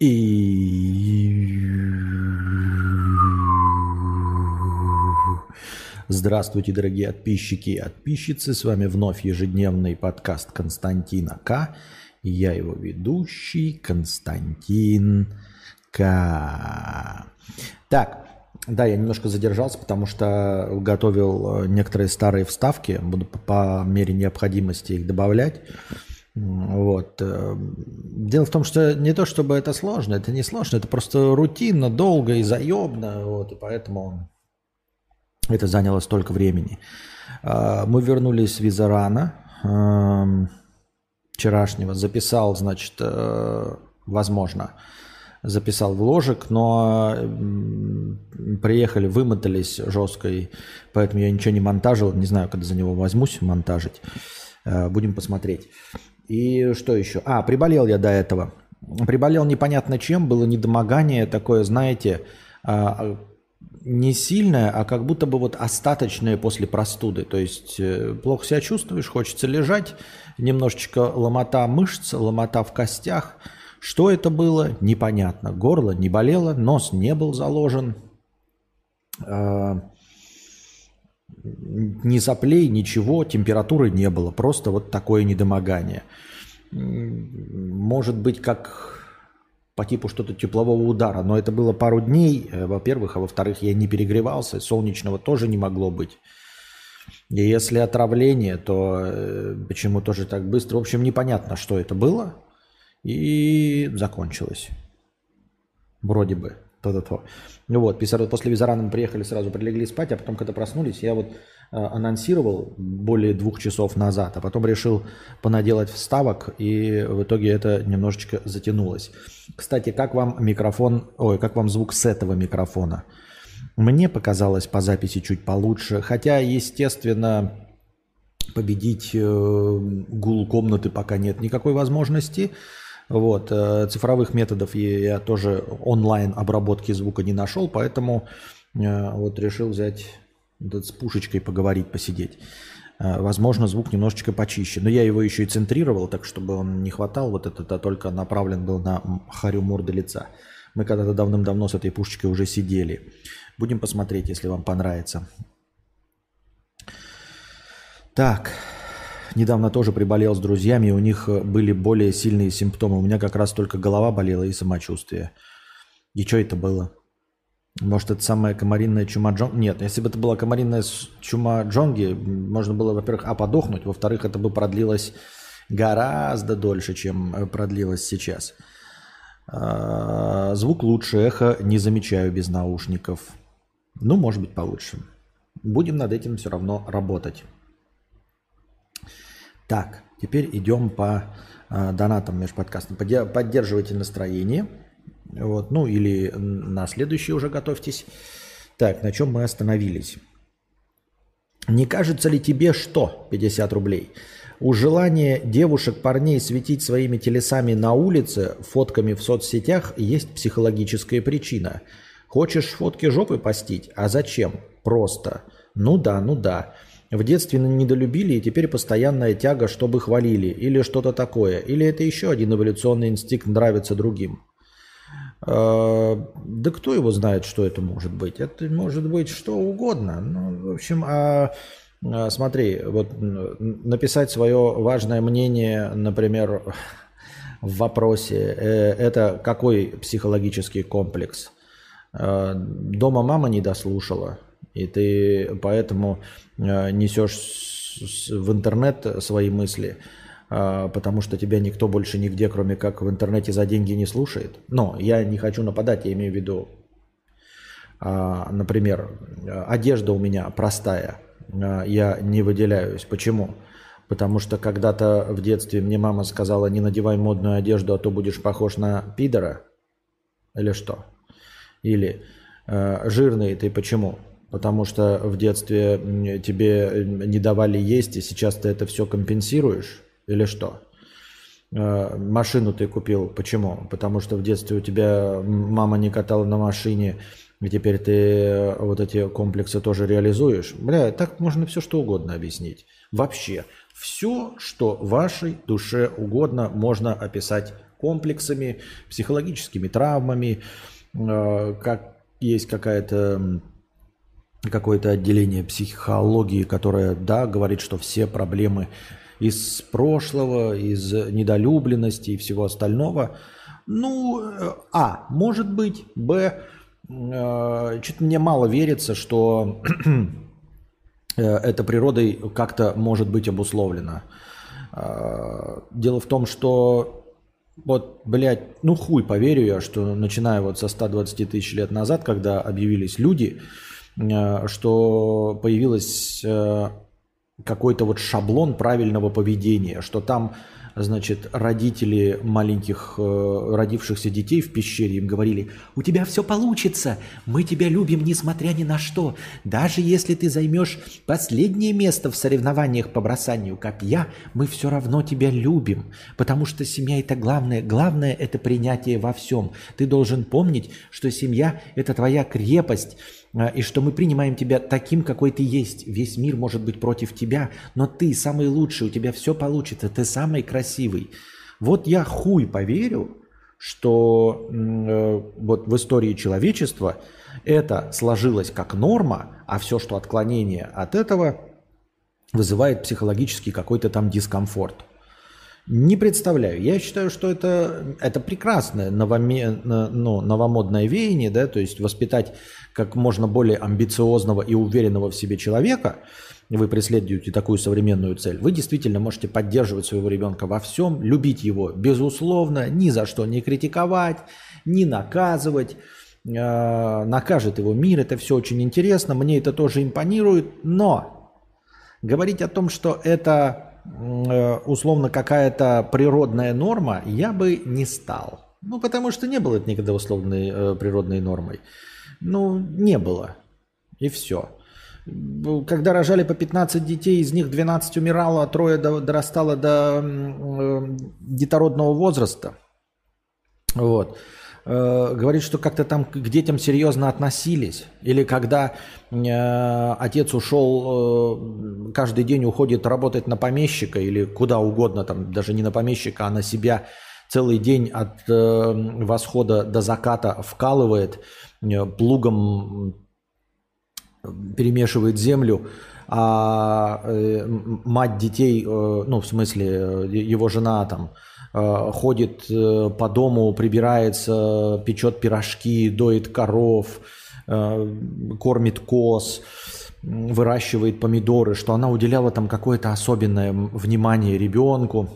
И... Здравствуйте, дорогие подписчики и подписчицы. С вами вновь ежедневный подкаст Константина К. Я его ведущий Константин К. Так, да, я немножко задержался, потому что готовил некоторые старые вставки. Буду по мере необходимости их добавлять. Вот. Э, дело в том, что не то чтобы это сложно, это не сложно, это просто рутинно, долго и заебно, вот, и поэтому это заняло столько времени. А, мы вернулись с Визарана эм, вчерашнего, записал, значит, э, возможно, записал вложек, но приехали, вымотались и поэтому я ничего не монтажил, не знаю, когда за него возьмусь монтажить. Э, будем посмотреть. И что еще? А, приболел я до этого. Приболел непонятно чем, было недомогание такое, знаете, а, не сильное, а как будто бы вот остаточное после простуды. То есть э, плохо себя чувствуешь, хочется лежать, немножечко ломота мышц, ломота в костях. Что это было, непонятно. Горло не болело, нос не был заложен. А, ни соплей, ничего, температуры не было. Просто вот такое недомогание. Может быть, как по типу что-то теплового удара, но это было пару дней, э, во-первых, а во-вторых, я не перегревался, солнечного тоже не могло быть. И если отравление, то э, почему тоже так быстро? В общем, непонятно, что это было, и закончилось. Вроде бы. То-то-то. Ну вот, после Визарана мы приехали, сразу прилегли спать, а потом, когда проснулись, я вот э, анонсировал более двух часов назад, а потом решил понаделать вставок, и в итоге это немножечко затянулось. Кстати, как вам микрофон, ой, как вам звук с этого микрофона? Мне показалось по записи чуть получше, хотя, естественно, победить э, гул комнаты пока нет никакой возможности. Вот. Э, цифровых методов я тоже онлайн обработки звука не нашел, поэтому э, вот решил взять с пушечкой поговорить, посидеть. Э, возможно, звук немножечко почище. Но я его еще и центрировал, так чтобы он не хватал вот этот, а только направлен был на харю морды лица. Мы когда-то давным-давно с этой пушечкой уже сидели. Будем посмотреть, если вам понравится. Так, недавно тоже приболел с друзьями, у них э, были более сильные симптомы. У меня как раз только голова болела и самочувствие. И что это было? Может, это самая комаринная чума Джонги? Нет, если бы это была комаринная чума Джонги, можно было, во-первых, а подохнуть, во-вторых, это бы продлилось гораздо дольше, чем э, продлилось сейчас. А, звук лучше, эхо не замечаю без наушников. Ну, может быть, получше. Будем над этим все равно работать. Так, теперь идем по э, донатам межподкастам. Поддерживайте настроение. Вот, ну или на следующий уже готовьтесь. Так, на чем мы остановились? Не кажется ли тебе что? 50 рублей. У желания девушек, парней светить своими телесами на улице, фотками в соцсетях, есть психологическая причина. Хочешь фотки жопы постить? А зачем? Просто. Ну да, ну да. В детстве недолюбили, и теперь постоянная тяга, чтобы хвалили, или что-то такое. Или это еще один эволюционный инстинкт нравится другим. А, да кто его знает, что это может быть? Это может быть что угодно. Ну, в общем, а, а смотри, вот написать свое важное мнение, например, в вопросе, э, это какой психологический комплекс? А, дома мама не дослушала, и ты поэтому несешь в интернет свои мысли, э, потому что тебя никто больше нигде, кроме как в интернете за деньги не слушает. Но я не хочу нападать, я имею в виду, а, например, одежда у меня простая, э, я не выделяюсь. Почему? Потому что когда-то в детстве мне мама сказала, не надевай модную одежду, а то будешь похож на пидора. Или что? Или жирный ты почему? Потому что в детстве тебе не давали есть, и сейчас ты это все компенсируешь? Или что? Э, машину ты купил. Почему? Потому что в детстве у тебя мама не катала на машине, и теперь ты э, вот эти комплексы тоже реализуешь. Бля, так можно все что угодно объяснить. Вообще, все, что вашей душе угодно, можно описать комплексами, психологическими травмами, э, как есть какая-то какое-то отделение психологии, которое, да, говорит, что все проблемы из прошлого, из недолюбленности и всего остального. Ну, э, а, может быть, б, э, что-то мне мало верится, что э, это природой как-то может быть обусловлено. Э, дело в том, что вот, блядь, ну хуй поверю я, что начиная вот со 120 тысяч лет назад, когда объявились люди, э, что появилась э, какой-то вот шаблон правильного поведения, что там значит, родители маленьких э, родившихся детей в пещере им говорили, у тебя все получится, мы тебя любим несмотря ни на что. Даже если ты займешь последнее место в соревнованиях по бросанию копья, мы все равно тебя любим, потому что семья это главное. Главное это принятие во всем. Ты должен помнить, что семья это твоя крепость, и что мы принимаем тебя таким, какой ты есть. Весь мир может быть против тебя, но ты самый лучший, у тебя все получится, ты самый красивый. Вот я хуй поверю, что э, вот в истории человечества это сложилось как норма, а все, что отклонение от этого, вызывает психологический какой-то там дискомфорт. Не представляю. Я считаю, что это, это прекрасное новоме, ну, новомодное веяние, да, то есть воспитать как можно более амбициозного и уверенного в себе человека, вы преследуете такую современную цель, вы действительно можете поддерживать своего ребенка во всем, любить его безусловно, ни за что не критиковать, не наказывать, э, накажет его мир, это все очень интересно, мне это тоже импонирует, но говорить о том, что это условно какая-то природная норма, я бы не стал. Ну, потому что не было это никогда условной э, природной нормой. Ну, не было. И все. Когда рожали по 15 детей, из них 12 умирало, а трое дорастало до э, детородного возраста. Вот. Э, говорит, что как-то там к детям серьезно относились. Или когда э, отец ушел, э, каждый день уходит работать на помещика или куда угодно, там даже не на помещика, а на себя целый день от э, восхода до заката вкалывает, э, плугом перемешивает землю, а э, мать детей, э, ну в смысле э, его жена там, ходит э, по дому, прибирается, печет пирожки, доит коров, э, кормит коз, выращивает помидоры, что она уделяла там какое-то особенное внимание ребенку,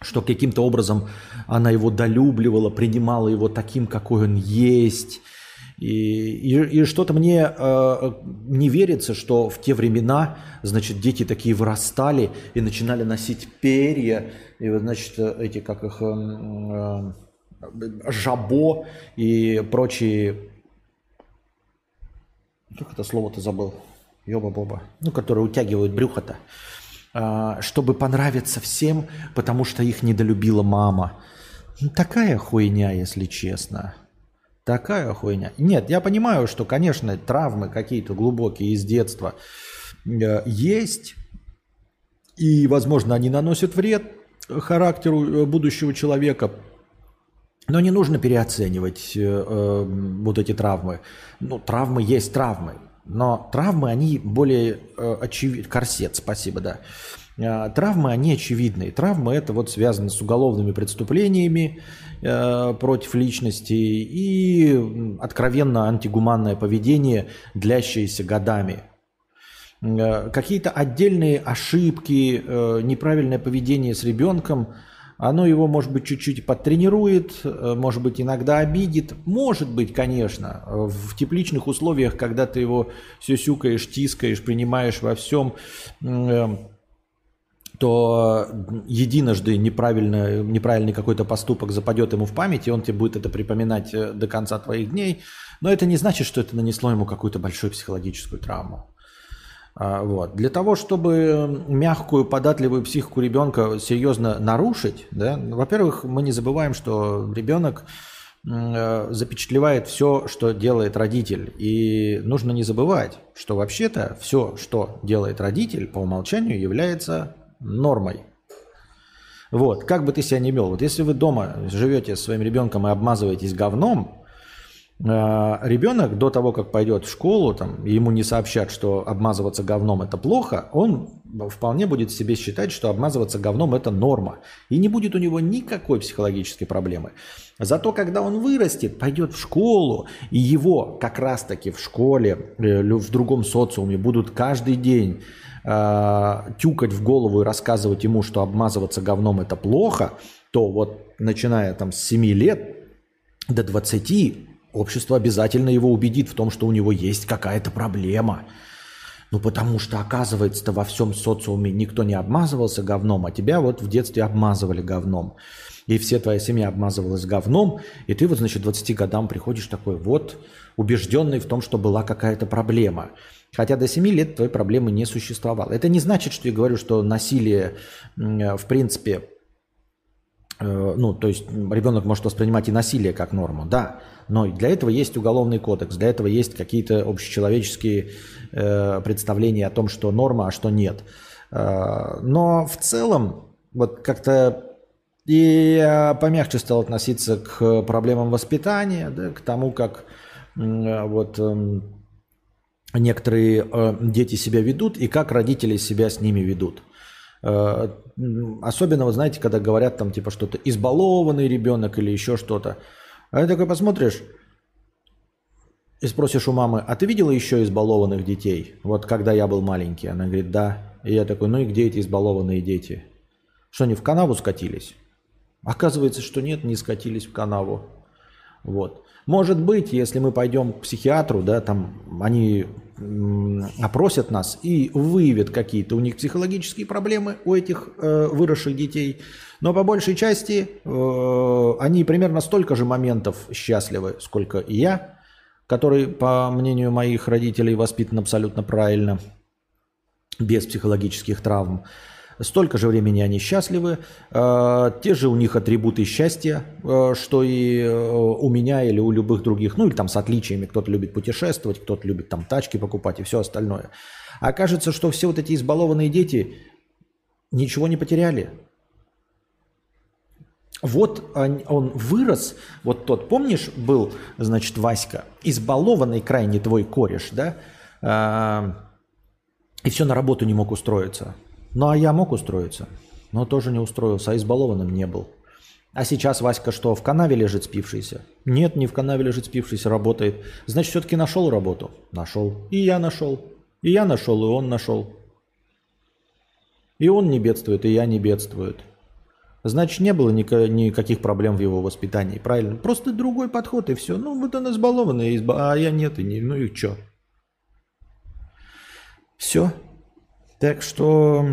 что каким-то образом она его долюбливала, принимала его таким, какой он есть – и, и, и что-то мне э, не верится, что в те времена, значит, дети такие вырастали и начинали носить перья, и, значит, эти, как их, э, э, жабо и прочие, как это слово-то забыл, ёба-боба, ну, которые утягивают брюхо-то, э, чтобы понравиться всем, потому что их недолюбила мама. Ну, такая хуйня, если честно. Такая хуйня. Нет, я понимаю, что, конечно, травмы какие-то глубокие из детства э, есть. И, возможно, они наносят вред характеру э, будущего человека. Но не нужно переоценивать э, э, вот эти травмы. Ну, травмы есть травмы. Но травмы, они более э, очевидны. Корсет, спасибо, да. Э, травмы, они очевидные. Травмы это вот связано с уголовными преступлениями э, против личности и откровенно антигуманное поведение, длящееся годами. Э, какие-то отдельные ошибки, э, неправильное поведение с ребенком, оно его, может быть, чуть-чуть подтренирует, может быть, иногда обидит. Может быть, конечно, в тепличных условиях, когда ты его сюсюкаешь, тискаешь, принимаешь во всем, э, то единожды неправильно, неправильный какой-то поступок западет ему в память, и он тебе будет это припоминать э, до конца твоих дней. Но это не значит, что это нанесло ему какую-то большую психологическую травму. А, вот. Для того, чтобы мягкую, податливую психику ребенка серьезно нарушить, да, во-первых, мы не забываем, что ребенок э, запечатлевает все, что делает родитель. И нужно не забывать, что вообще-то все, что делает родитель, по умолчанию является нормой. Вот, как бы ты себя не вел. Вот если вы дома живете со своим ребенком и обмазываетесь говном, э, ребенок до того, как пойдет в школу, там, ему не сообщат, что обмазываться говном это плохо, он вполне будет себе считать, что обмазываться говном это норма. И не будет у него никакой психологической проблемы. Зато когда он вырастет, пойдет в школу, и его как раз-таки в школе, э, в другом социуме будут каждый день э, тюкать в голову и рассказывать ему, что обмазываться говном это плохо, то вот начиная там с 7 лет до 20 общество обязательно его убедит в том, что у него есть какая-то проблема. Ну, потому что, оказывается-то, во всем социуме никто не обмазывался говном, а тебя вот в детстве обмазывали говном и все твоя семья обмазывалась говном, и ты вот, значит, 20 годам приходишь такой вот, убежденный в том, что была какая-то проблема. Хотя до 7 лет твоей проблемы не существовало. Это не значит, что я говорю, что насилие, в принципе, э, ну, то есть ребенок может воспринимать и насилие как норму, да, но для этого есть уголовный кодекс, для этого есть какие-то общечеловеческие э, представления о том, что норма, а что нет. Э, но в целом, вот как-то и я помягче стал относиться к проблемам воспитания, да, к тому, как вот эм, некоторые э, дети себя ведут и как родители себя с ними ведут. Э, особенно, вы знаете, когда говорят там типа что-то избалованный ребенок или еще что-то. А ты такой посмотришь и спросишь у мамы, а ты видела еще избалованных детей? Вот когда я был маленький. Она говорит, да. И я такой, ну и где эти избалованные дети? Что они в канаву скатились? Оказывается, что нет, не скатились в канаву. Вот. Может быть, если мы пойдем к психиатру, да, там они опросят нас и выявят какие-то у них психологические проблемы у этих э, выросших детей. Но по большей части э, они примерно столько же моментов счастливы, сколько и я, который, по мнению моих родителей, воспитан абсолютно правильно, без психологических травм. Столько же времени они счастливы. Э, те же у них атрибуты счастья, э, что и э, у меня или у любых других. Ну или там с отличиями. Кто-то любит путешествовать, кто-то любит там тачки покупать и все остальное. А кажется, что все вот эти избалованные дети ничего не потеряли. Вот он, он вырос, вот тот, помнишь, был, значит, Васька, избалованный крайне твой кореш, да, и все на работу не мог устроиться. Ну, а я мог устроиться, но тоже не устроился, а избалованным не был. А сейчас Васька что, в канаве лежит спившийся? Нет, не в канаве лежит спившийся, работает. Значит, все-таки нашел работу? Нашел. И я нашел. И я нашел, и он нашел. И он не бедствует, и я не бедствует. Значит, не было никаких проблем в его воспитании, правильно? Просто другой подход, и все. Ну, вот он избалованный, изба... а я нет, и не... ну и что? Все. Так что...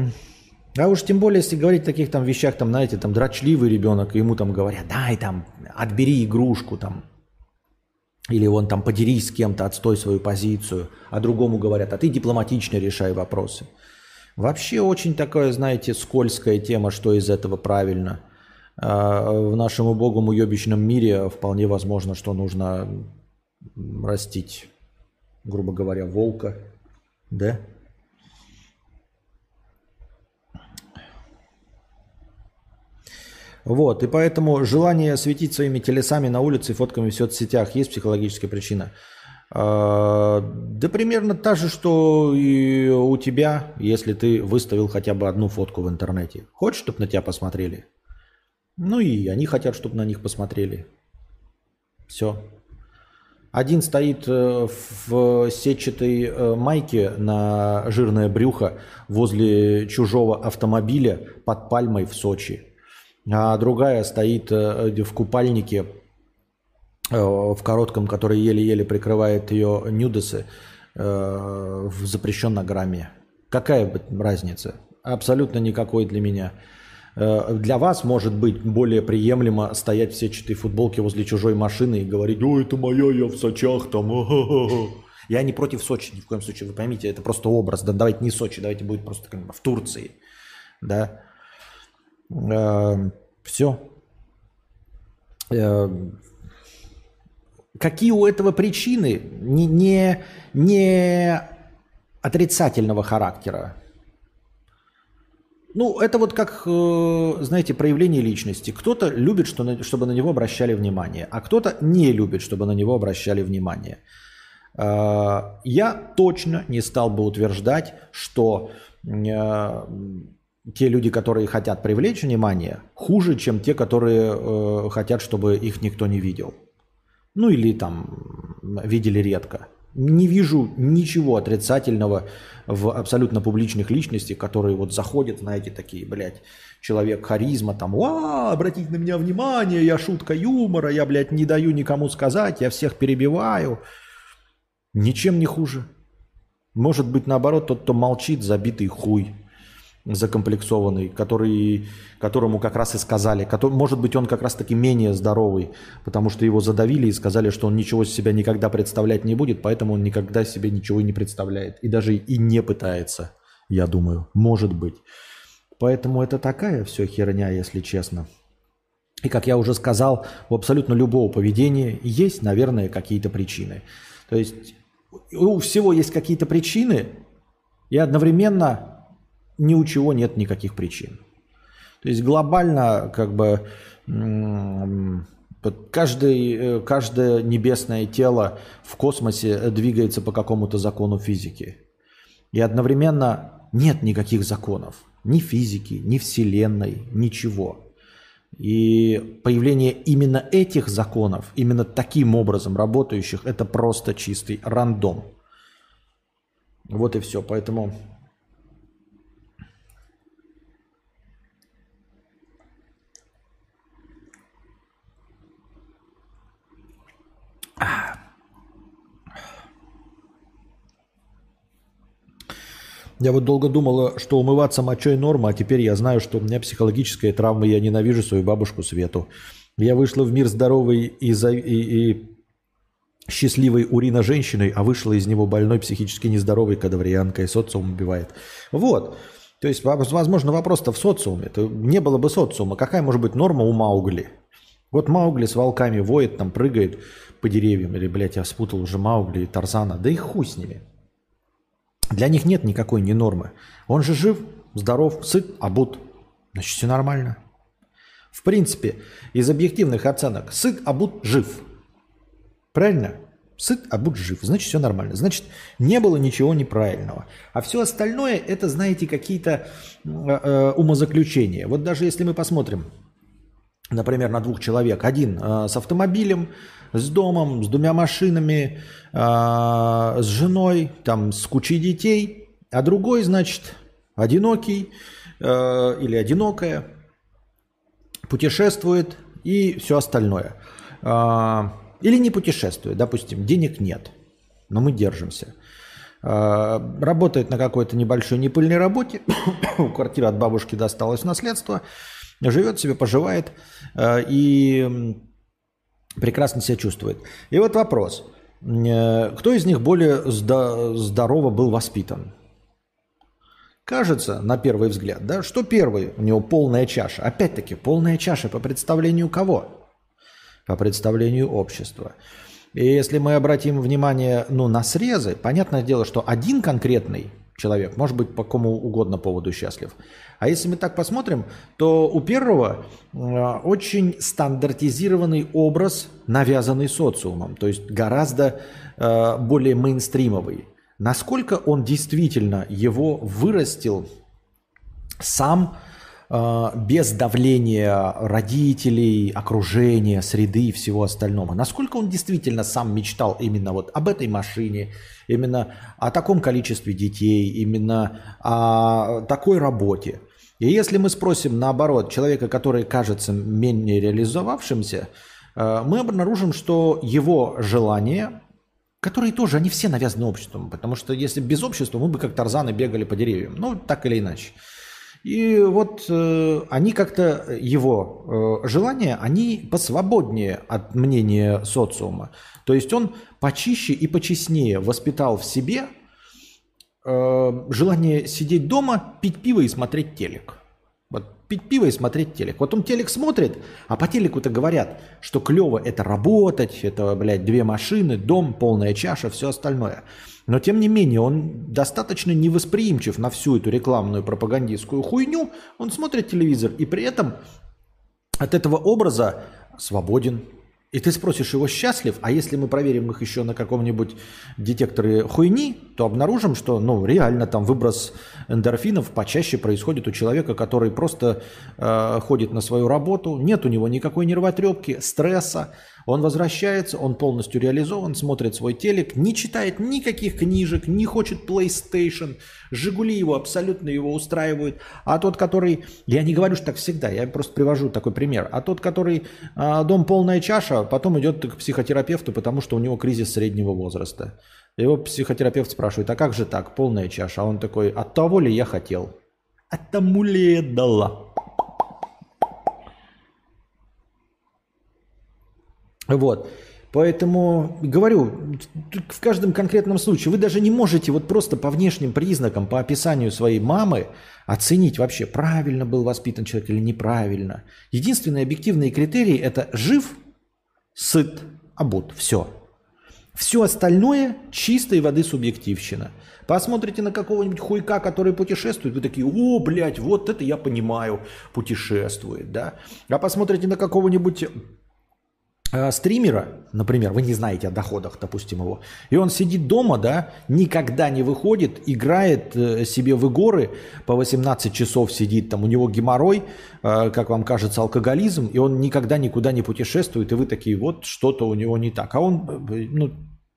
А уж тем более, если говорить о таких там вещах, там, знаете, там дрочливый ребенок, ему там говорят, дай там, отбери игрушку там, или он там подерись с кем-то, отстой свою позицию, а другому говорят, а ты дипломатично решай вопросы. Вообще очень такая, знаете, скользкая тема, что из этого правильно. А, в нашем убогом уебищном мире вполне возможно, что нужно растить, грубо говоря, волка, да? Вот, и поэтому желание светить своими телесами на улице и фотками в соцсетях есть психологическая причина. А, да примерно та же, что и у тебя, если ты выставил хотя бы одну фотку в интернете. Хочешь, чтобы на тебя посмотрели? Ну и они хотят, чтобы на них посмотрели. Все. Один стоит э, в сетчатой э, майке на жирное брюхо возле чужого автомобиля под пальмой в Сочи а другая стоит э, в купальнике э, в коротком, который еле-еле прикрывает ее нюдесы э, в запрещенном грамме. Какая разница? Абсолютно никакой для меня. Для вас может быть более приемлемо стоять в сетчатой футболке возле чужой машины и говорить, о, это моя, я в Сочах там. Я не против Сочи ни в коем случае, вы поймите, это просто образ. Да давайте не Сочи, давайте будет просто как в Турции. Да. Эм, Все. Эм, какие у этого причины? Не, не, не отрицательного характера. Ну, это вот как, э, знаете, проявление личности. Кто-то любит, чтобы на него обращали внимание, а кто-то не любит, чтобы на него обращали внимание. Э, я точно не стал бы утверждать, что э, те люди, которые хотят привлечь внимание, хуже, чем те, которые хотят, чтобы их никто не видел. Ну или там видели редко. Не вижу ничего отрицательного в абсолютно публичных личностях, которые вот заходят, знаете, такие, блядь, человек харизма, там, а, обратите на меня внимание, я шутка юмора, я, блядь, не даю никому сказать, я всех перебиваю. Ничем не хуже. Может быть, наоборот, тот, кто молчит, забитый хуй закомплексованный, который, которому как раз и сказали, который, может быть, он как раз таки менее здоровый, потому что его задавили и сказали, что он ничего себя никогда представлять не будет, поэтому он никогда себе ничего не представляет и даже и не пытается, я думаю, может быть. Поэтому это такая все херня, если честно. И как я уже сказал, у абсолютно любого поведения есть, наверное, какие-то причины. То есть у всего есть какие-то причины, и одновременно ни у чего нет никаких причин. То есть глобально как бы каждый, э, каждое небесное тело в космосе двигается по какому-то закону физики. И одновременно нет никаких законов. Ни физики, ни Вселенной, ничего. И появление именно этих законов, именно таким образом работающих, это просто чистый рандом. Вот и все. Поэтому Я вот долго думала, что умываться мочой норма, а теперь я знаю, что у меня психологическая травма, я ненавижу свою бабушку Свету. Я вышла в мир здоровой и, за, и, и счастливой урина женщиной, а вышла из него больной, психически нездоровой кадаврианкой, социум убивает. Вот. То есть, возможно, вопрос-то в социуме. Это не было бы социума. Какая может быть норма у Маугли? Вот Маугли с волками воет, там прыгает по деревьям. Или, блядь, я спутал уже Маугли и Тарзана. Да и хуй с ними. Для них нет никакой не нормы. Он же жив, здоров, сыт, обут. Значит, все нормально. В принципе, из объективных оценок, сыт, обут, жив. Правильно? Сыт, обут, жив. Значит, все нормально. Значит, не было ничего неправильного. А все остальное, это, знаете, какие-то э, э, умозаключения. Вот даже если мы посмотрим, например, на двух человек. Один э, с автомобилем, с домом, с двумя машинами, э, с женой, там, с кучей детей, а другой, значит, одинокий э, или одинокая, путешествует и все остальное. Э, или не путешествует, допустим, денег нет, но мы держимся. Работает на какой-то небольшой непыльной работе, квартира от бабушки досталась в наследство, живет себе, поживает и прекрасно себя чувствует. И вот вопрос. Э, кто из них более здорово был воспитан? Кажется, на первый взгляд, да, что первый, у него полная чаша. Опять-таки, полная чаша по представлению кого? По представлению общества. И если мы обратим внимание ну, на срезы, понятное дело, что один конкретный человек может быть по какому угодно поводу счастлив. А если мы так посмотрим, то у первого э, очень стандартизированный образ, навязанный социумом, то есть гораздо э, более мейнстримовый. Насколько он действительно его вырастил сам без давления родителей, окружения, среды и всего остального. Насколько он действительно сам мечтал именно вот об этой машине, именно о таком количестве детей, именно о такой работе. И если мы спросим, наоборот, человека, который кажется менее реализовавшимся, э, мы обнаружим, что его желания, которые тоже, они все навязаны обществом. Потому что если без общества, мы бы как Тарзаны бегали по деревьям. Ну, так или иначе. И вот э, они как-то, его э, желания, они посвободнее от мнения социума. То есть он почище и почестнее воспитал в себе – Э, желание сидеть дома, пить пиво и смотреть телек. Вот пить пиво и смотреть телек. Вот он телек смотрит, а по телеку-то говорят, что клево это работать, это, блядь, две машины, дом, полная чаша, все остальное. Но тем не менее, он достаточно невосприимчив на всю эту рекламную пропагандистскую хуйню. Он смотрит телевизор и при этом от этого образа свободен, и ты спросишь его счастлив, а если мы проверим их еще на каком-нибудь детекторе хуйни, то обнаружим, что ну, реально там выброс эндорфинов почаще происходит у человека, который просто э, ходит на свою работу, нет у него никакой нервотрепки, стресса, он возвращается, он полностью реализован, смотрит свой телек, не читает никаких книжек, не хочет PlayStation, Жигули его абсолютно его устраивают. А тот, который, я не говорю, что так всегда, я просто привожу такой пример. А тот, который а, дом полная чаша, потом идет к психотерапевту, потому что у него кризис среднего возраста. Его психотерапевт спрашивает, а как же так, полная чаша? А он такой, от того ли я хотел? От тому ли я дала? Вот. Поэтому говорю, в каждом конкретном случае вы даже не можете вот просто по внешним признакам, по описанию своей мамы оценить вообще, правильно был воспитан человек или неправильно. Единственные объективные критерии – это жив, сыт, обут. Все. Все остальное – чистой воды субъективщина. Посмотрите на какого-нибудь хуйка, который путешествует, вы такие, о, блядь, вот это я понимаю, путешествует, да. А посмотрите на какого-нибудь Э, стримера, например, вы не знаете о доходах, допустим, его, и он сидит дома, да, никогда не выходит, играет э, себе в игры, по 18 часов сидит, там у него геморрой, э, как вам кажется, алкоголизм, и он никогда никуда не путешествует, и вы такие, вот что-то у него не так. А он, ну,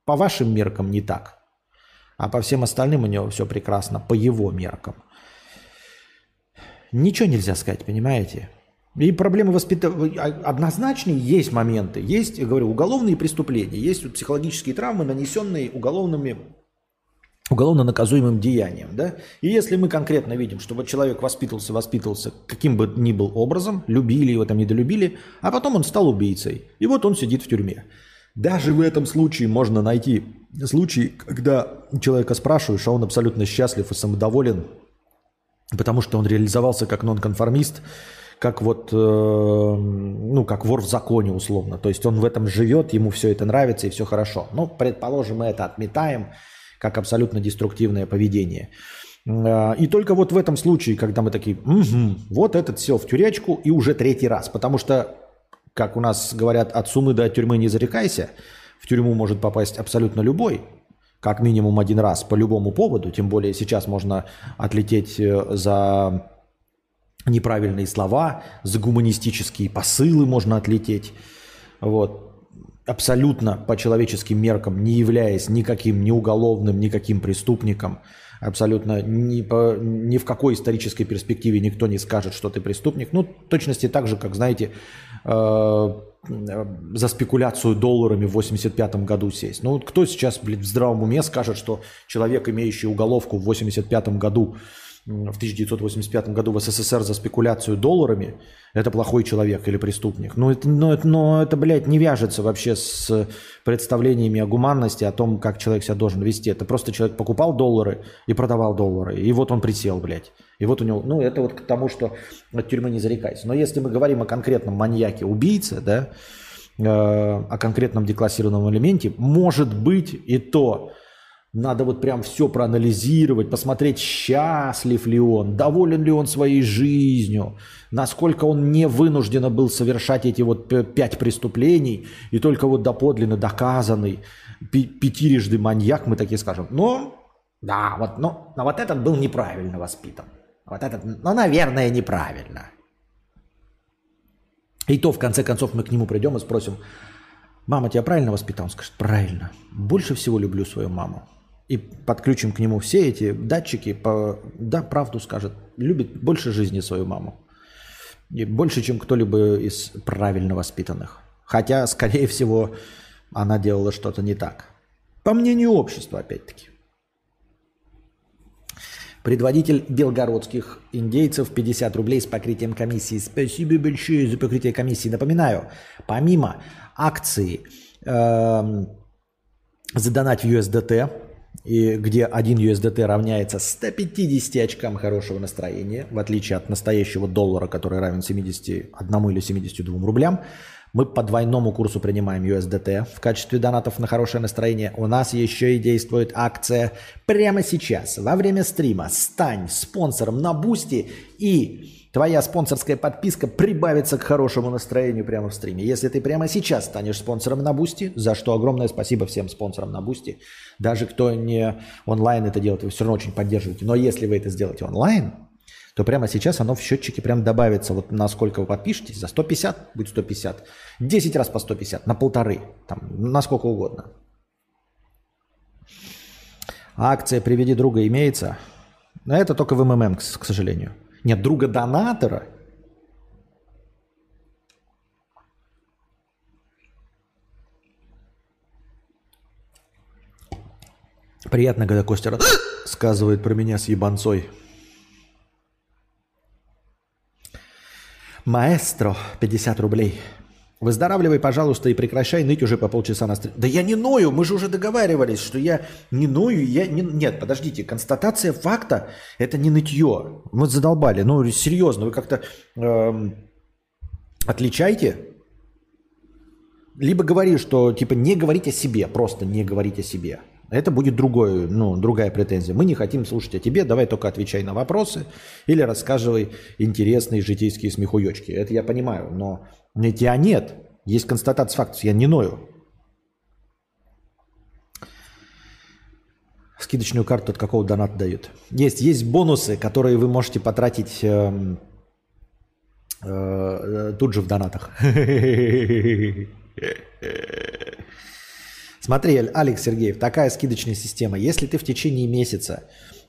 по вашим меркам не так, а по всем остальным у него все прекрасно, по его меркам. Ничего нельзя сказать, понимаете? И проблемы воспитания однозначные есть моменты. Есть, говорю, уголовные преступления, есть психологические травмы, нанесенные уголовными уголовно наказуемым деянием. Да? И если мы конкретно видим, что вот человек воспитывался, воспитывался каким бы ни был образом, любили его там, недолюбили, а потом он стал убийцей, и вот он сидит в тюрьме. Даже в этом случае можно найти случай, когда человека спрашиваешь, а он абсолютно счастлив и самодоволен, потому что он реализовался как нонконформист, как вот, э, ну, как вор в законе условно. То есть он в этом живет, ему все это нравится и все хорошо. Ну, предположим, мы это отметаем как абсолютно деструктивное поведение. Э, и только вот в этом случае, когда мы такие, угу, вот этот сел в тюрячку и уже третий раз. Потому что, как у нас говорят, от сумы до тюрьмы не зарекайся. В тюрьму может попасть абсолютно любой, как минимум один раз по любому поводу. Тем более сейчас можно отлететь э, за неправильные слова, за гуманистические посылы можно отлететь. Вот. Абсолютно по человеческим меркам, не являясь никаким ни уголовным, никаким преступником, абсолютно ни, по, ни в какой исторической перспективе никто не скажет, что ты преступник. Ну, точности так же, как, знаете, э, за спекуляцию долларами в 85 году сесть. Ну, кто сейчас, блин, в здравом уме скажет, что человек, имеющий уголовку в 85 году, в 1985 году в СССР за спекуляцию долларами, это плохой человек или преступник. Но это, но, это, но это, блядь, не вяжется вообще с представлениями о гуманности, о том, как человек себя должен вести. Это просто человек покупал доллары и продавал доллары. И вот он присел, блядь. И вот у него, ну, это вот к тому, что от тюрьмы не зарекайся. Но если мы говорим о конкретном маньяке, убийце, да, э, о конкретном деклассированном элементе, может быть и то, надо вот прям все проанализировать, посмотреть, счастлив ли он, доволен ли он своей жизнью, насколько он не вынужденно был совершать эти вот пять преступлений, и только вот доподлинно доказанный пятирежды маньяк, мы такие скажем. Но, да, вот, но, но вот этот был неправильно воспитан. Вот этот, ну, наверное, неправильно. И то, в конце концов, мы к нему придем и спросим, мама тебя правильно воспитал? Он скажет, правильно. Больше всего люблю свою маму и подключим к нему все эти датчики, по, да, правду скажет, любит больше жизни свою маму. И больше, чем кто-либо из правильно воспитанных. Хотя, скорее всего, она делала что-то не так. По мнению общества, опять-таки. Предводитель белгородских индейцев 50 рублей с покрытием комиссии. Спасибо большое за покрытие комиссии. Напоминаю, помимо акции э, задонать в USDT, и где 1 USDT равняется 150 очкам хорошего настроения, в отличие от настоящего доллара, который равен 71 или 72 рублям, мы по двойному курсу принимаем USDT в качестве донатов на хорошее настроение. У нас еще и действует акция прямо сейчас, во время стрима. Стань спонсором на Boosty и твоя спонсорская подписка прибавится к хорошему настроению прямо в стриме. Если ты прямо сейчас станешь спонсором на Boosty, за что огромное спасибо всем спонсорам на Boosty. Даже кто не онлайн это делает, вы все равно очень поддерживаете. Но если вы это сделаете онлайн, то прямо сейчас оно в счетчике прям добавится. Вот на сколько вы подпишетесь, за 150 будет 150. 10 раз по 150, на полторы, там, на сколько угодно. Акция «Приведи друга» имеется. Но это только в МММ, к сожалению. Нет, друга-донатора Приятно, когда Костя рассказывает про меня с ебанцой. Маэстро, 50 рублей. Выздоравливай, пожалуйста, и прекращай ныть уже по полчаса на стрим. Да я не ною, мы же уже договаривались, что я не ною, я не... Нет, подождите, констатация факта – это не нытье. Мы задолбали, ну серьезно, вы как-то эм, отличайте. Либо говори, что типа не говорить о себе, просто не говорить о себе. Это будет другое, ну, другая претензия. Мы не хотим слушать о тебе, давай только отвечай на вопросы или рассказывай интересные житейские смехуёчки. Это я понимаю, но не тебя нет. Есть констатация фактов, я не ною. Скидочную карту от какого доната дают. Есть, есть бонусы, которые вы можете потратить э, э, тут же в донатах. Смотри, Алекс Сергеев, такая скидочная система. Если ты в течение месяца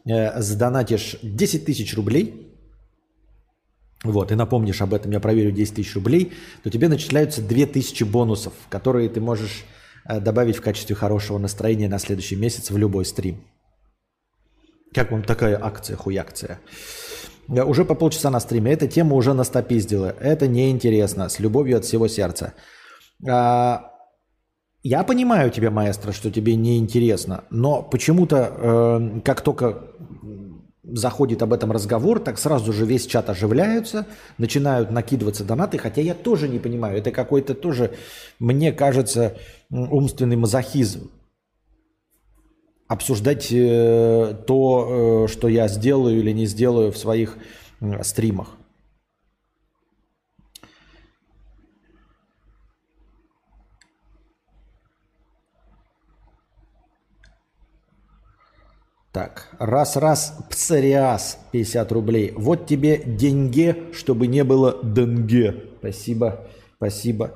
э, задонатишь 10 тысяч рублей, вот, и напомнишь об этом, я проверю 10 тысяч рублей, то тебе начисляются 2000 бонусов, которые ты можешь э, добавить в качестве хорошего настроения на следующий месяц в любой стрим. Как вам такая акция, хуякция? Э, уже по полчаса на стриме. Эта тема уже настопиздила. Это неинтересно. С любовью от всего сердца. А, я понимаю тебя, маэстро, что тебе неинтересно, но почему-то, э, как только заходит об этом разговор, так сразу же весь чат оживляются, начинают накидываться донаты, хотя я тоже не понимаю, это какой-то тоже, мне кажется, умственный мазохизм. Обсуждать э, то, э, что я сделаю или не сделаю в своих стримах. Так, раз-раз, псориаз, 50 рублей. Вот тебе деньги, чтобы не было денге. Спасибо, спасибо.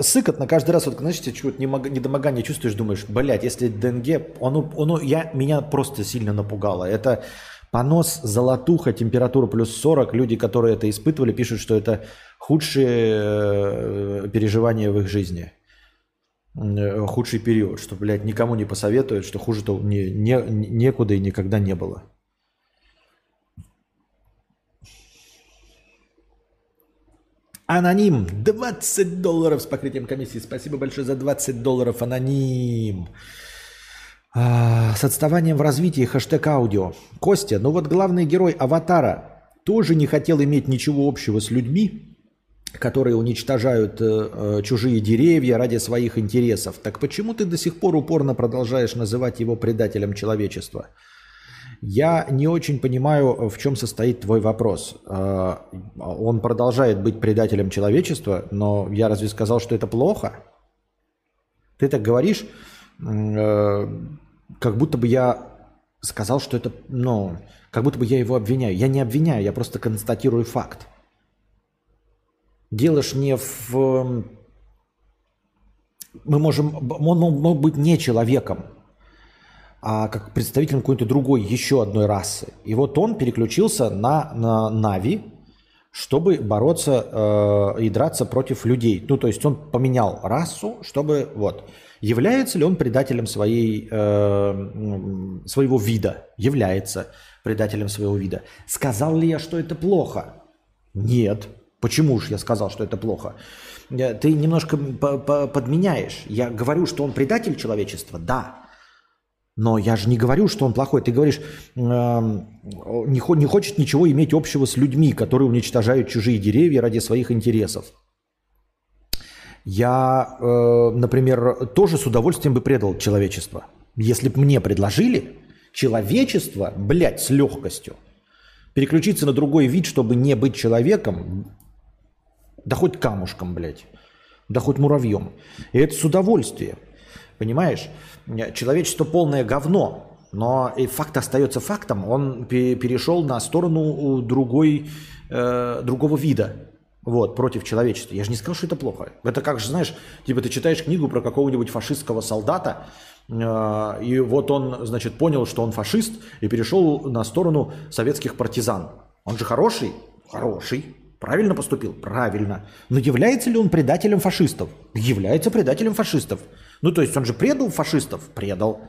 Сыкотно каждый раз, вот, знаешь, чего-то недомогание чувствуешь, думаешь, блядь, если денге, оно, оно я, меня просто сильно напугало. Это понос, золотуха, температура плюс 40. Люди, которые это испытывали, пишут, что это худшие э, переживания в их жизни. Э, худший период, что, блядь, никому не посоветуют, что хуже-то не, не, некуда и никогда не было. Аноним, 20 долларов с покрытием комиссии. Спасибо большое за 20 долларов, аноним. А, с отставанием в развитии хэштег аудио. Костя, ну вот главный герой Аватара тоже не хотел иметь ничего общего с людьми, которые уничтожают э, э, чужие деревья ради своих интересов. Так почему ты до сих пор упорно продолжаешь называть его предателем человечества? Я не очень понимаю, в чем состоит твой вопрос. Э, он продолжает быть предателем человечества, но я разве сказал, что это плохо? Ты так говоришь, э, как будто бы я сказал, что это, ну, как будто бы я его обвиняю. Я не обвиняю, я просто констатирую факт. Дело ж не в... Мы можем... Он мог быть не человеком, а как представителем какой-то другой, еще одной расы. И вот он переключился на, на Нави, чтобы бороться э, и драться против людей. Ну, то есть он поменял расу, чтобы... Вот. Является ли он предателем своей, э, своего вида? Является предателем своего вида. Сказал ли я, что это плохо? Нет. Почему же я сказал, что это плохо? Э, ты немножко подменяешь. Я говорю, что он предатель человечества, да. Но я же не говорю, что он плохой. Ты говоришь, э, не хочет ничего иметь общего с людьми, которые уничтожают чужие деревья ради своих интересов. Я, э, например, тоже с удовольствием бы предал человечество. Если бы мне предложили человечество, блядь, с легкостью, переключиться на другой вид, чтобы не быть человеком, да хоть камушком, блядь, да хоть муравьем. И это с удовольствием. Понимаешь? Человечество полное говно, но и факт остается фактом. Он перешел на сторону другой, э, другого вида. Вот, против человечества. Я же не сказал, что это плохо. Это как же, знаешь, типа ты читаешь книгу про какого-нибудь фашистского солдата, э, и вот он, значит, понял, что он фашист, и перешел на сторону советских партизан. Он же хороший? Хороший. Правильно поступил? Правильно. Но является ли он предателем фашистов? Является предателем фашистов. Ну, то есть он же предал фашистов? Предал.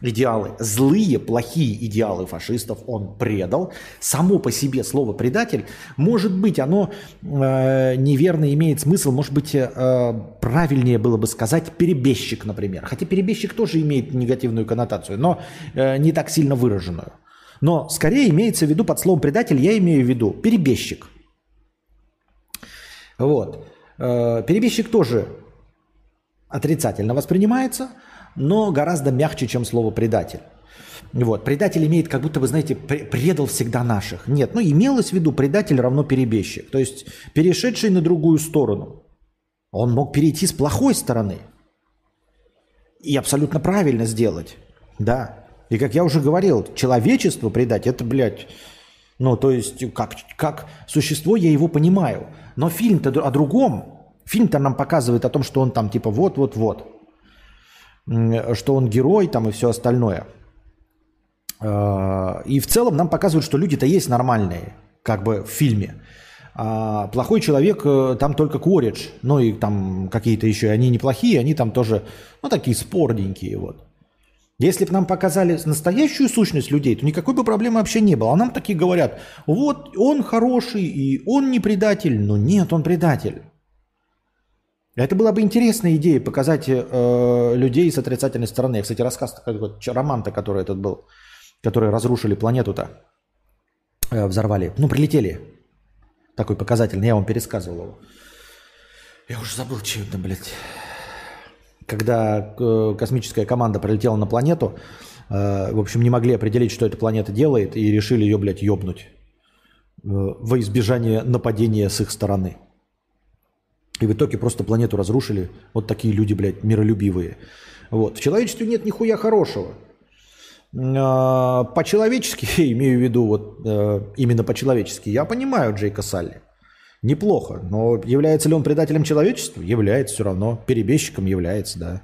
Идеалы, злые, плохие идеалы фашистов он предал. Само по себе слово предатель, может быть, оно э, неверно имеет смысл, может быть, э, правильнее было бы сказать перебежчик, например. Хотя перебежчик тоже имеет негативную коннотацию, но э, не так сильно выраженную. Но скорее имеется в виду под словом предатель, я имею в виду перебежчик. Вот. Э, перебежчик тоже отрицательно воспринимается, но гораздо мягче, чем слово предатель. Вот. Предатель имеет, как будто вы знаете, предал всегда наших. Нет, ну имелось в виду предатель равно перебежчик. То есть перешедший на другую сторону. Он мог перейти с плохой стороны. И абсолютно правильно сделать. Да. И как я уже говорил, человечество предать, это, блядь, ну, то есть, как, как существо я его понимаю. Но фильм-то о другом. Фильм-то нам показывает о том, что он там типа вот-вот-вот. Что он герой там и все остальное. А, и в целом нам показывают, что люди-то есть нормальные, как бы в фильме. А плохой человек э, там только Куоридж, ну и там какие-то еще, они неплохие, они там тоже, ну такие спорненькие вот. Если бы нам показали настоящую сущность людей, то никакой бы проблемы вообще не было. А нам такие говорят, вот он хороший и он не предатель. Но нет, он предатель. Это была бы интересная идея показать э, людей с отрицательной стороны. кстати, рассказ, роман-то, который этот был, который разрушили планету-то, э, взорвали. Ну, прилетели. Такой показательный, я вам пересказывал его. Я уже забыл, что это, блядь когда э, космическая команда прилетела на планету, э, в общем, не могли определить, что эта планета делает, и решили ее, блядь, ёбнуть э, во избежание нападения с их стороны. И в итоге просто планету разрушили. Вот такие люди, блядь, миролюбивые. Вот. В человечестве нет нихуя хорошего. По-человечески, я имею в виду вот именно по-человечески, я понимаю Джейка Салли. Неплохо. Но является ли он предателем человечества? Является все равно. Перебежчиком является, да.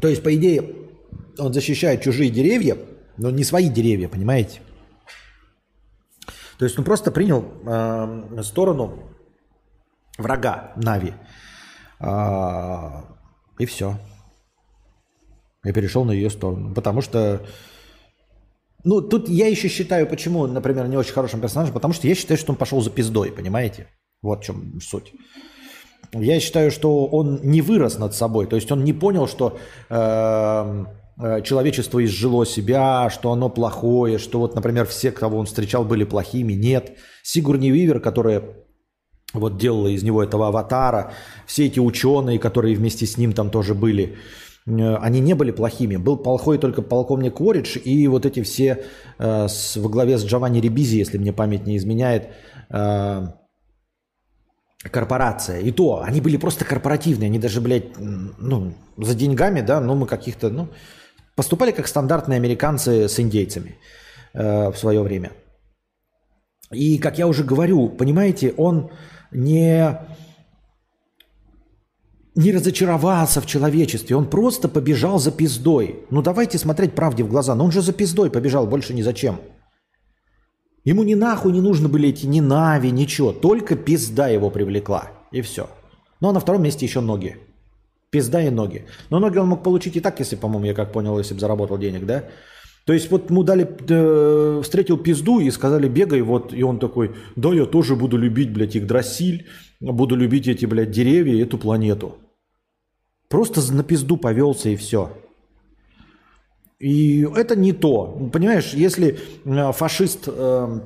То есть, по идее, он защищает чужие деревья, но не свои деревья, понимаете? То есть он просто принял э, сторону врага Нави. А, и все. Я перешел на ее сторону. Потому что... Ну, тут я еще считаю, почему например, не очень хорошим персонажем, потому что я считаю, что он пошел за пиздой, понимаете? Вот в чем суть. Я считаю, что он не вырос над собой, то есть он не понял, что э, э, человечество изжило себя, что оно плохое, что вот, например, все, кого он встречал, были плохими. Нет. Сигурни Вивер, которая вот делала из него этого аватара. Все эти ученые, которые вместе с ним там тоже были, э, они не были плохими. Был плохой только полковник Уоридж и вот эти все э, с, во главе с Джованни Рибизи, если мне память не изменяет, э, корпорация. И то, они были просто корпоративные, они даже, блядь, ну, за деньгами, да, ну, мы каких-то, ну, поступали как стандартные американцы с индейцами э, в свое время. И, как я уже говорю, понимаете, он не, не разочаровался в человечестве, он просто побежал за пиздой. Ну давайте смотреть правде в глаза, но он же за пиздой побежал, больше ни зачем. Ему ни нахуй не нужны были эти ни Нави, ничего, только пизда его привлекла, и все. Ну а на втором месте еще ноги. Пизда и ноги. Но ноги он мог получить и так, если, по-моему, я как понял, если бы заработал денег, да? То есть вот ему дали, э, встретил пизду и сказали, бегай, вот, и он такой, да, я тоже буду любить, блядь, Игдрасиль, буду любить эти, блядь, деревья эту планету. Просто на пизду повелся и все. И это не то. Понимаешь, если э, фашист э,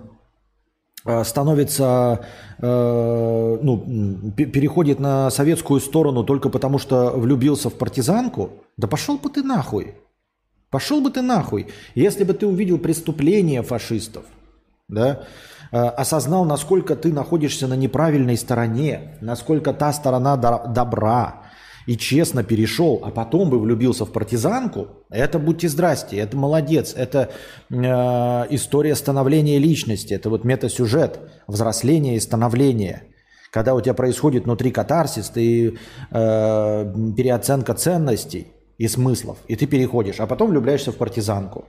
э, становится, ну, переходит на советскую сторону только потому, что влюбился в партизанку, да пошел бы ты нахуй. Пошел бы ты нахуй. Если бы ты увидел преступление фашистов, да, осознал, насколько ты находишься на неправильной стороне, насколько та сторона добра, и честно перешел, а потом бы влюбился в партизанку, это будьте здрасте, это молодец, это э, история становления личности, это вот метасюжет, взросления и становления. Когда у тебя происходит внутри катарсис, ты э, переоценка ценностей и смыслов, и ты переходишь, а потом влюбляешься в партизанку.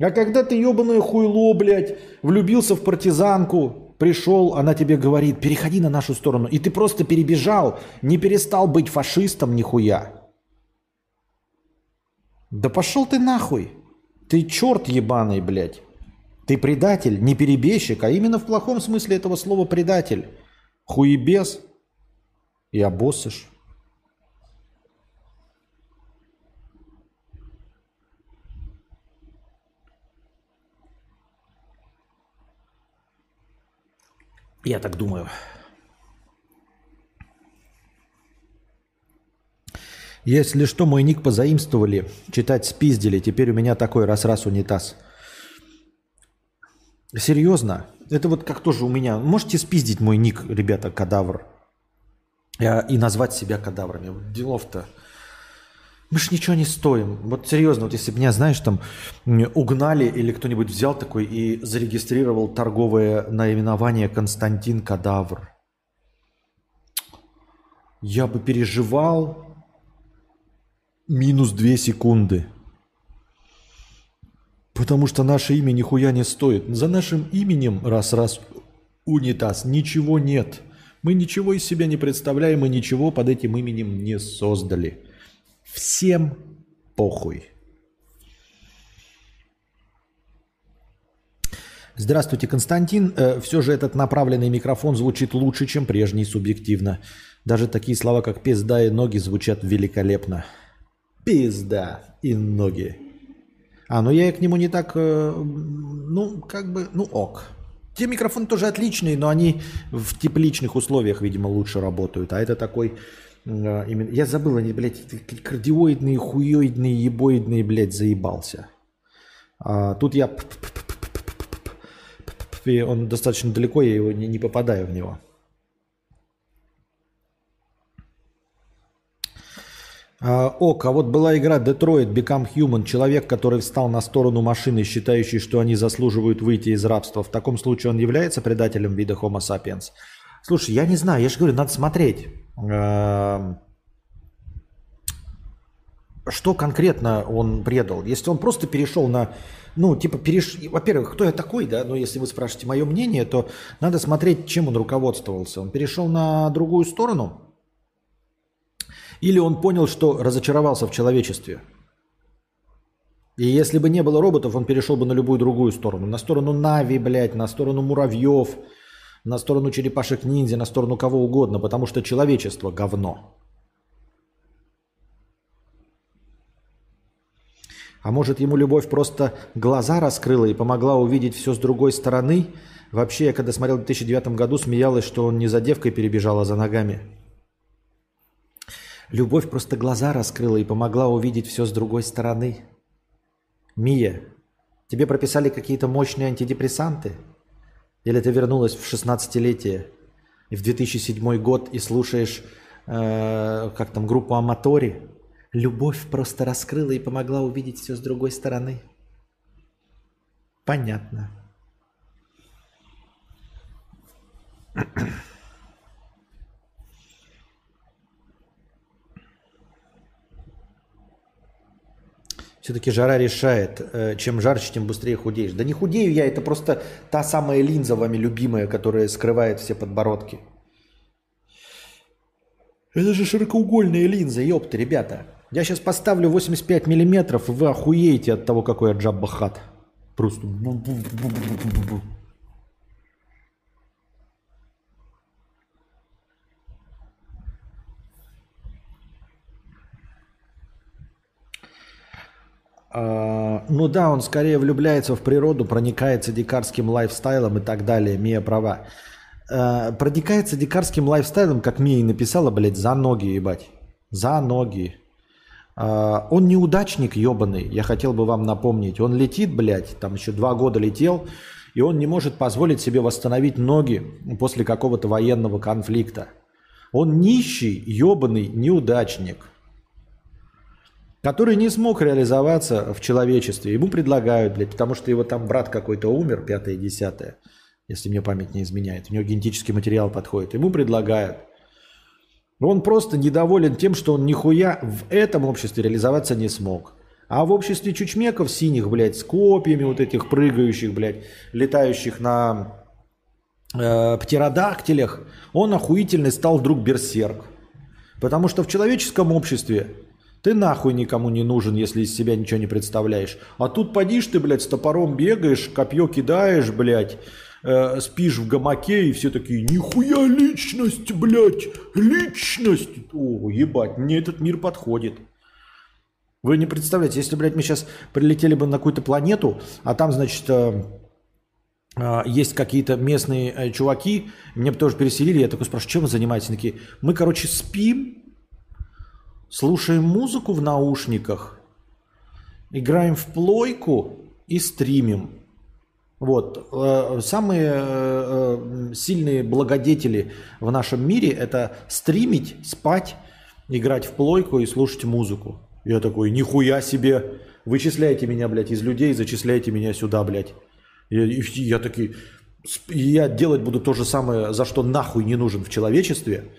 А когда ты ебаное хуйло, блядь, влюбился в партизанку, пришел, она тебе говорит, переходи на нашу сторону. И ты просто перебежал, не перестал быть фашистом нихуя. Да пошел ты нахуй. Ты черт ебаный, блядь. Ты предатель, не перебежчик, а именно в плохом смысле этого слова предатель. Хуебес и обоссышь. Я так думаю. Если что, мой ник позаимствовали, читать спиздили. Теперь у меня такой раз-раз унитаз. Серьезно? Это вот как тоже у меня. Можете спиздить мой ник, ребята, кадавр. И назвать себя кадаврами. Делов-то. Мы ж ничего не стоим. Вот серьезно, вот если бы меня, знаешь, там угнали или кто-нибудь взял такой и зарегистрировал торговое наименование Константин Кадавр. Я бы переживал минус две секунды. Потому что наше имя нихуя не стоит. За нашим именем раз-раз унитаз. Ничего нет. Мы ничего из себя не представляем и ничего под этим именем не создали. Всем похуй. Здравствуйте, Константин. Э, все же этот направленный микрофон звучит лучше, чем прежний субъективно. Даже такие слова, как «пизда» и «ноги» звучат великолепно. Пизда и ноги. А, ну я к нему не так, э, ну, как бы, ну ок. Те микрофоны тоже отличные, но они в тепличных условиях, видимо, лучше работают. А это такой Именно, я забыл, они, блядь, кардиоидные, хуёидные, ебоидные, блядь, заебался. А, тут я... И он достаточно далеко, я его не, не попадаю в него. А, ок, а вот была игра Detroit Become Human. Человек, который встал на сторону машины, считающий, что они заслуживают выйти из рабства. В таком случае он является предателем вида Homo sapiens? Слушай, я не знаю, я же говорю, надо смотреть. Эм, что конкретно он предал? Если он просто перешел на, ну, типа, переш... во-первых, кто я такой, да, но если вы спрашиваете мое мнение, то надо смотреть, чем он руководствовался. Он перешел на другую сторону? Или он понял, что разочаровался в человечестве? И если бы не было роботов, он перешел бы на любую другую сторону. На сторону Нави, блядь, на сторону муравьев, на сторону черепашек-ниндзя, на сторону кого угодно, потому что человечество – говно. А может, ему любовь просто глаза раскрыла и помогла увидеть все с другой стороны? Вообще, я когда смотрел в 2009 году, смеялась, что он не за девкой перебежал, а за ногами. Любовь просто глаза раскрыла и помогла увидеть все с другой стороны. Мия, тебе прописали какие-то мощные антидепрессанты? Или ты вернулась в 16-летие и в 2007 год и слушаешь, э, как там, группу Аматори? Любовь просто раскрыла и помогла увидеть все с другой стороны. Понятно. Все-таки жара решает. Э, чем жарче, тем быстрее худеешь. Да не худею я, это просто та самая линза вами любимая, которая скрывает все подбородки. Это же широкоугольная линза, ёпта, ребята. Я сейчас поставлю 85 миллиметров, и вы охуеете от того, какой я Джабба Хат. Просто... ну да, он скорее влюбляется в природу, проникается дикарским лайфстайлом и так далее. Мия права. А, проникается дикарским лайфстайлом, как Мия и написала, блядь, за ноги, ебать. За ноги. А, он неудачник ебаный, я хотел бы вам напомнить. Он летит, блядь, там еще два года летел, и он не может позволить себе восстановить ноги после какого-то военного конфликта. Он нищий, ебаный неудачник, который не смог реализоваться в человечестве. Ему предлагают, блядь, потому что его там брат какой-то умер, пятое, десятое, если мне память не изменяет. У него генетический материал подходит. Ему предлагают – он просто недоволен тем, что он нихуя в этом обществе реализоваться не смог. А в обществе чучмеков синих, блядь, с копьями вот этих прыгающих, блядь, летающих на э, птеродактилях, он охуительный стал вдруг берсерк. Потому что в человеческом обществе ты нахуй никому не нужен, если из себя ничего не представляешь. А тут подишь ты, блядь, с топором бегаешь, копье кидаешь, блядь, э, спишь в гамаке, и все такие, нихуя личность, блядь, личность. О, ебать, мне этот мир подходит. Вы не представляете, если, блядь, мы сейчас прилетели бы на какую-то планету, а там, значит, э, э, есть какие-то местные э, чуваки, мне бы тоже переселили, я такой спрашиваю, чем вы занимаетесь? Они такие, мы, короче, спим, слушаем музыку в наушниках, играем в плойку и стримим. Вот. Э, самые э, э, сильные благодетели в нашем мире – это стримить, спать, играть в плойку и слушать музыку. Я такой, нихуя себе, вычисляйте меня, блядь, из людей, зачисляйте меня сюда, блядь. Я, я такой, я делать буду то же самое, за что нахуй не нужен в человечестве.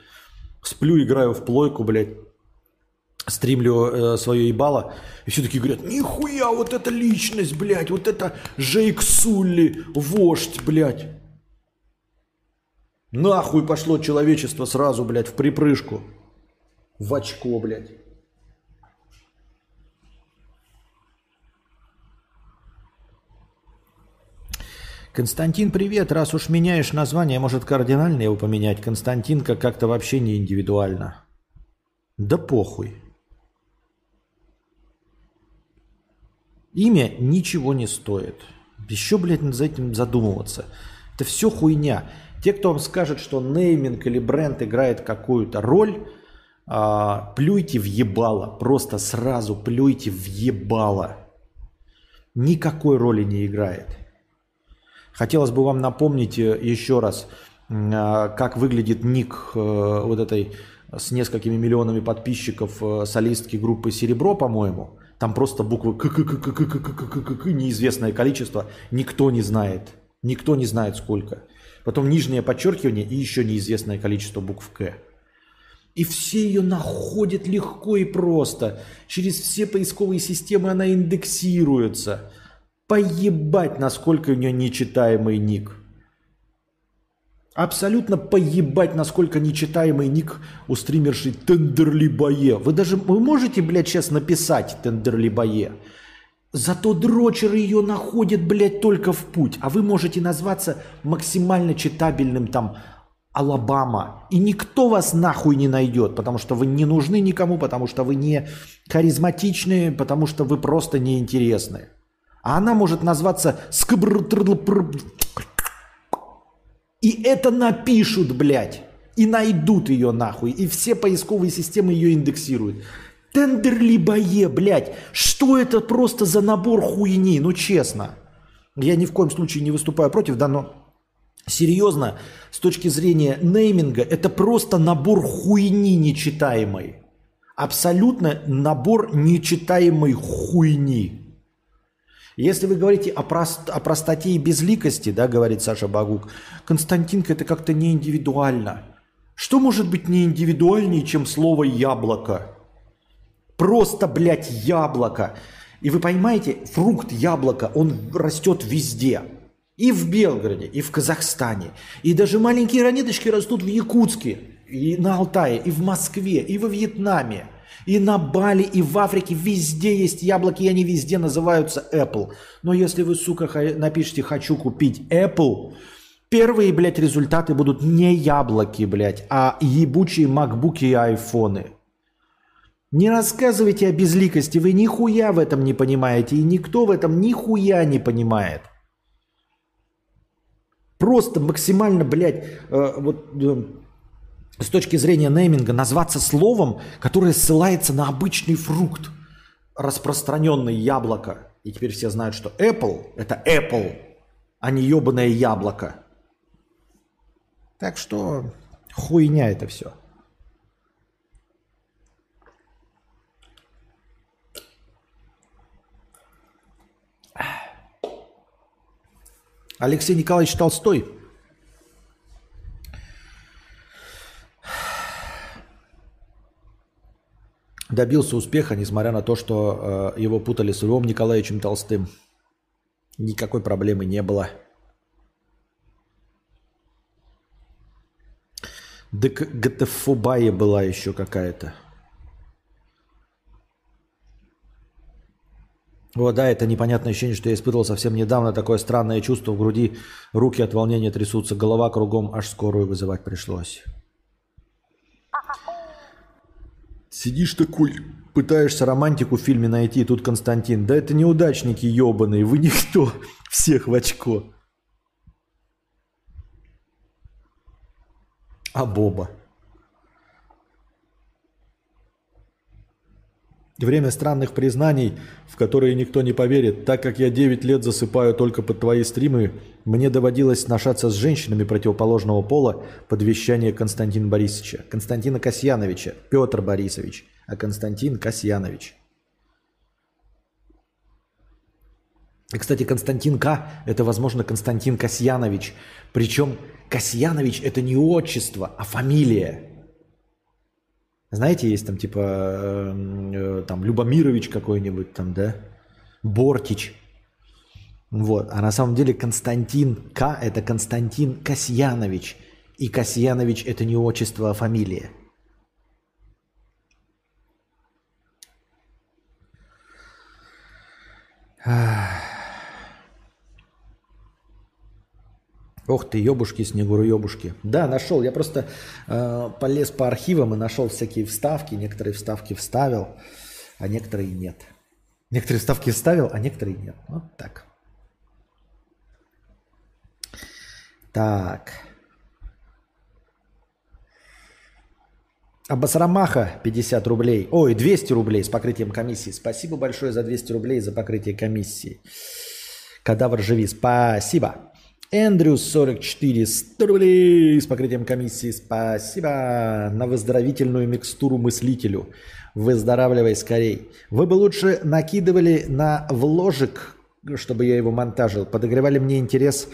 Сплю, играю в плойку, блядь, стримлю э, свое ебало, и все таки говорят, нихуя, вот эта личность, блядь, вот это Жейк Сулли, вождь, блядь. Нахуй пошло человечество сразу, блядь, в припрыжку. В очко, блядь. Константин, привет. Раз уж меняешь название, может кардинально его поменять. Константинка как-то вообще не индивидуально. Да похуй. Имя ничего не стоит. Еще, блядь, над этим задумываться. Это все хуйня. Те, кто вам скажет, что нейминг или бренд играет какую-то роль, а, плюйте в ебало. Просто сразу плюйте в ебало. Никакой роли не играет. Хотелось бы вам напомнить э, еще раз, а, как выглядит ник э, вот этой с несколькими миллионами подписчиков э, солистки группы «Серебро», по-моему. Там просто буквы к неизвестное количество. Никто не знает. Никто не знает сколько. Потом нижнее подчеркивание и еще неизвестное количество букв К. И все ее находят легко и просто. Через все поисковые системы она индексируется. Поебать, насколько у нее нечитаемый ник. Абсолютно поебать, насколько нечитаемый ник у стримерши Тендерли Бое. Вы даже вы можете, блядь, сейчас написать Тендерли Бое. Зато дрочер ее находит, блядь, только в путь. А вы можете назваться максимально читабельным там Алабама. И никто вас нахуй не найдет, потому что вы не нужны никому, потому что вы не харизматичные, потому что вы просто неинтересны. А она может назваться Скбр и это напишут, блядь. И найдут ее нахуй. И все поисковые системы ее индексируют. Тендерли бое, блядь. Что это просто за набор хуйни? Ну честно. Я ни в коем случае не выступаю против, да, но серьезно, с точки зрения нейминга, это просто набор хуйни нечитаемой. Абсолютно набор нечитаемой хуйни. Если вы говорите о, прост, о простоте и безликости, да, говорит Саша Багук, Константинка это как-то не индивидуально. Что может быть не индивидуальнее, чем слово яблоко? Просто, блядь, яблоко. И вы понимаете, фрукт яблоко, он растет везде. И в Белгороде, и в Казахстане. И даже маленькие ранеточки растут в Якутске. и на Алтае, и в Москве, и во Вьетнаме, и на Бали, и в Африке. Везде есть яблоки, и они везде называются Apple. Но если вы, сука, напишите «хочу купить Apple», первые, блядь, результаты будут не яблоки, блядь, а ебучие макбуки и айфоны. Не рассказывайте о безликости, вы нихуя в этом не понимаете, и никто в этом нихуя не понимает. Просто максимально, блядь, э, вот э, с точки зрения нейминга назваться словом, которое ссылается на обычный фрукт, распространенный яблоко. И теперь все знают, что Apple – это Apple, а не ебаное яблоко. Так что хуйня это все. Алексей Николаевич Толстой добился успеха, несмотря на то, что э, его путали с Львом Николаевичем Толстым. Никакой проблемы не было. Да ГТФобая была еще какая-то. О, да, это непонятное ощущение, что я испытывал совсем недавно. Такое странное чувство в груди. Руки от волнения трясутся, голова кругом, аж скорую вызывать пришлось. Сидишь такой, пытаешься романтику в фильме найти, тут Константин. Да это неудачники ебаные, вы никто. Всех в очко. А Боба? Время странных признаний, в которые никто не поверит. Так как я 9 лет засыпаю только под твои стримы, мне доводилось сношаться с женщинами противоположного пола под вещание Константина Борисовича. Константина Касьяновича. Петр Борисович. А Константин Касьянович. И, кстати, Константин К. – это, возможно, Константин Касьянович. Причем Касьянович – это не отчество, а фамилия. Знаете, есть там типа э, э, там Любомирович какой-нибудь там, да? Бортич. Вот. А на самом деле Константин К. это Константин Касьянович. И Касьянович это не отчество, а фамилия. Ах. Ох ты, ебушки, снегуру ебушки. Да, нашел. Я просто э, полез по архивам и нашел всякие вставки. Некоторые вставки вставил, а некоторые нет. Некоторые вставки вставил, а некоторые нет. Вот так. Так. Абасрамаха 50 рублей. Ой, 200 рублей с покрытием комиссии. Спасибо большое за 200 рублей за покрытие комиссии. Кадавр живи. Спасибо. Эндрюс 44, 100 рублей с покрытием комиссии. Спасибо на выздоровительную микстуру мыслителю. Выздоравливай скорей. Вы бы лучше накидывали на вложек, чтобы я его монтажил. Подогревали мне интерес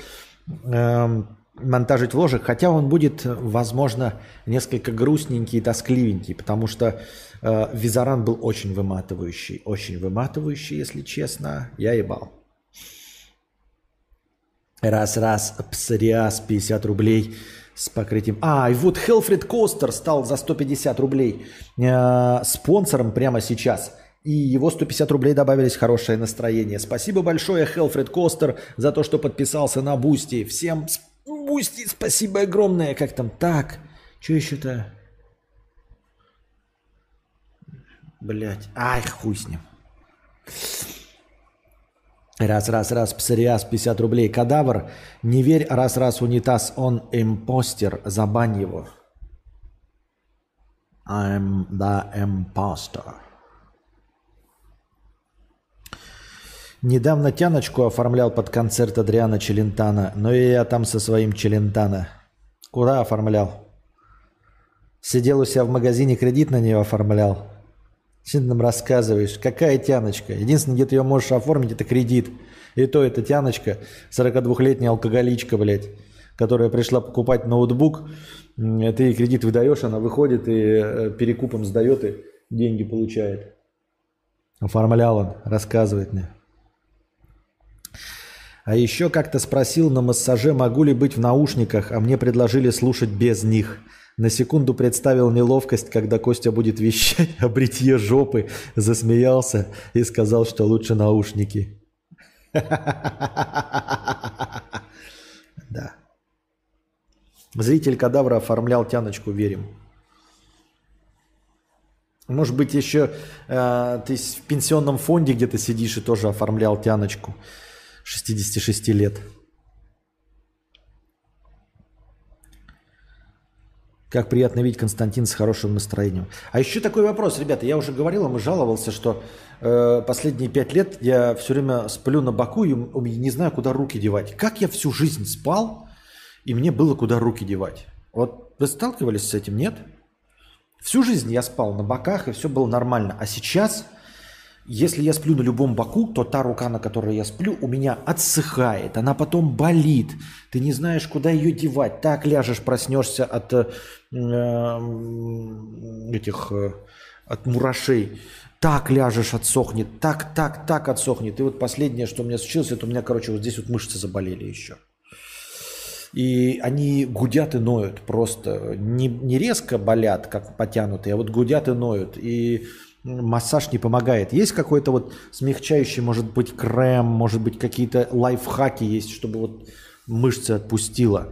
э, монтажить вложек, хотя он будет, возможно, несколько грустненький и тоскливенький, потому что э, Визаран был очень выматывающий. Очень выматывающий, если честно. Я ебал. Раз-раз, псориаз, 50 рублей с покрытием. А, и вот Хелфрид Костер стал за 150 рублей э, спонсором прямо сейчас. И его 150 рублей добавились хорошее настроение. Спасибо большое, Хелфрид Костер, за то, что подписался на Boosty. Всем Boosty спасибо огромное. Как там? Так, что еще-то? Блять, ай, хуй с ним. Раз, раз, раз, псориаз, 50 рублей. Кадавр, не верь, раз, раз, унитаз, он импостер, забань его. I'm the imposter. Недавно тяночку оформлял под концерт Адриана Челентана, но и я там со своим Челентана. Куда оформлял? Сидел у себя в магазине, кредит на нее оформлял. Что нам рассказываешь? Какая тяночка? Единственное, где ты ее можешь оформить, это кредит. И то это тяночка, 42-летняя алкоголичка, блядь, которая пришла покупать ноутбук. Ты ей кредит выдаешь, она выходит и э, перекупом сдает и деньги получает. Оформлял он, рассказывает мне. А еще как-то спросил на массаже, могу ли быть в наушниках, а мне предложили слушать без них. На секунду представил неловкость, когда Костя будет вещать о бритье жопы, засмеялся и сказал, что лучше наушники. Да. Зритель кадавра оформлял тяночку, верим. Может быть, еще э, ты в пенсионном фонде где-то сидишь и тоже оформлял тяночку 66 лет. Как приятно видеть Константин с хорошим настроением. А еще такой вопрос, ребята. Я уже говорил, вам и жаловался, что э, последние пять лет я все время сплю на боку и не знаю, куда руки девать. Как я всю жизнь спал, и мне было куда руки девать. Вот вы сталкивались с этим, нет? Всю жизнь я спал на боках, и все было нормально. А сейчас если я сплю на любом боку, то та рука, на которой я сплю, у меня отсыхает, она потом болит. Ты не знаешь, куда ее девать. Так ляжешь, проснешься от э, этих э, от мурашей. Так ляжешь, отсохнет, так, так, так отсохнет. И вот последнее, что у меня случилось, это у меня, короче, вот здесь вот мышцы заболели еще. И они гудят и ноют просто. Не, не резко болят, как потянутые, а вот гудят и ноют. И массаж не помогает. Есть какой-то вот смягчающий, может быть, крем, может быть, какие-то лайфхаки есть, чтобы вот мышцы отпустила.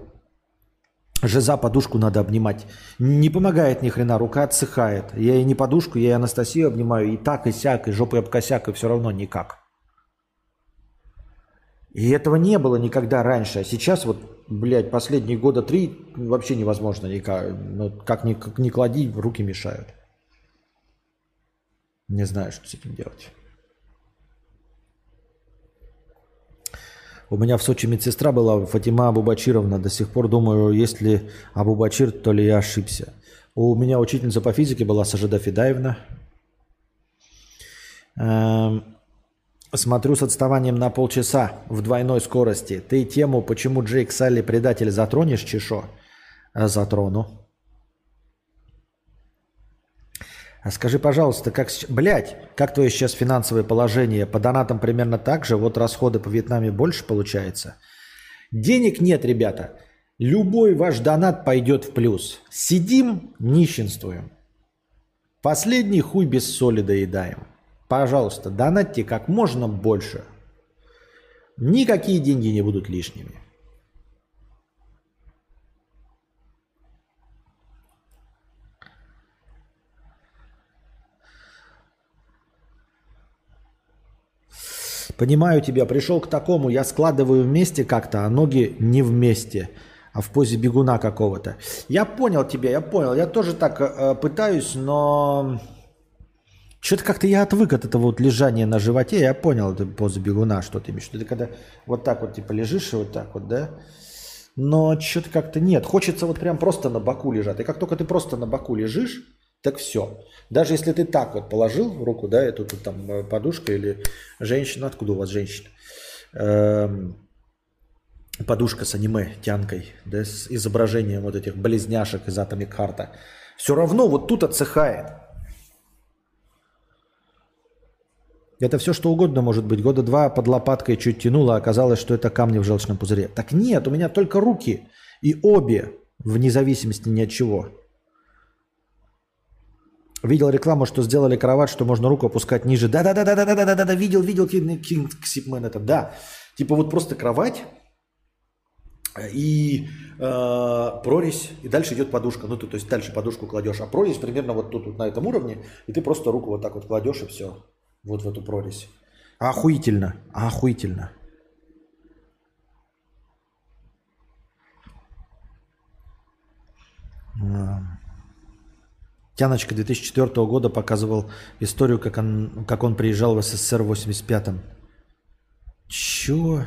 Жиза подушку надо обнимать. Не помогает ни хрена, рука отсыхает. Я и не подушку, я и Анастасию обнимаю, и так, и сяк, и жопой об косяк, и все равно никак. И этого не было никогда раньше. А сейчас вот, блядь, последние года три вообще невозможно никак. Ну, как ни, как ни клади, руки мешают. Не знаю, что с этим делать. У меня в Сочи медсестра была Фатима Абубачировна. До сих пор думаю, если Абубачир, то ли я ошибся. У меня учительница по физике была Сажида Федаевна. Эм, смотрю с отставанием на полчаса в двойной скорости. Ты тему, почему Джейк Салли предатель, затронешь, Чешо? Затрону. А скажи, пожалуйста, как, блядь, как твое сейчас финансовое положение? По донатам примерно так же, вот расходы по Вьетнаме больше получается? Денег нет, ребята. Любой ваш донат пойдет в плюс. Сидим, нищенствуем. Последний хуй без соли доедаем. Пожалуйста, донатьте как можно больше. Никакие деньги не будут лишними. Понимаю тебя, пришел к такому, я складываю вместе как-то, а ноги не вместе, а в позе бегуна какого-то. Я понял тебя, я понял. Я тоже так э, пытаюсь, но что-то как-то я отвык от этого вот лежания на животе. Я понял эту позу бегуна, что ты имеешь. Ты когда вот так вот типа лежишь и вот так вот, да? Но что-то как-то нет. Хочется вот прям просто на боку лежать. И как только ты просто на боку лежишь, так все. Даже если ты так вот положил руку, да, эту тут там э, подушка или женщина, откуда у вас женщина? Эм, подушка с аниме тянкой, да, с изображением вот этих близняшек из Atomic Heart. Все равно вот тут отсыхает. Это все что угодно может быть. Года два под лопаткой чуть тянуло, а оказалось, что это камни в желчном пузыре. Так нет, у меня только руки. И обе, вне зависимости ни от чего. Видел рекламу, что сделали кровать, что можно руку опускать ниже. Да-да-да-да-да-да-да-да, видел, видел Кинг Сипмен это, да. Типа вот просто кровать и э, прорезь, и дальше идет подушка. Ну, ты, то есть дальше подушку кладешь, а прорезь примерно вот тут, вот на этом уровне, и ты просто руку вот так вот кладешь, и все. Вот в эту прорезь. Охуительно, охуительно. Um... Тяночка 2004 года показывал историю, как он, как он приезжал в СССР в 85-м. Чё?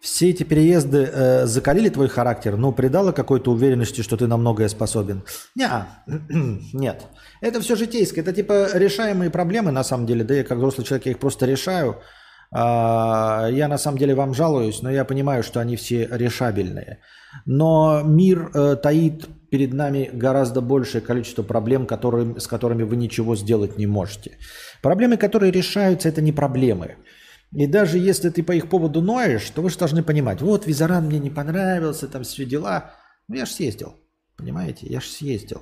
Все эти переезды э, закалили твой характер, но придало какой-то уверенности, что ты на многое способен? Не, нет. Это все житейское. Это типа решаемые проблемы на самом деле. Да я как взрослый человек я их просто решаю. А, я на самом деле вам жалуюсь, но я понимаю, что они все решабельные. Но мир э, таит перед нами гораздо большее количество проблем, которые, с которыми вы ничего сделать не можете. Проблемы, которые решаются, это не проблемы. И даже если ты по их поводу ноешь, то вы же должны понимать, вот Визаран мне не понравился, там все дела. Ну я же съездил. Понимаете? Я же съездил.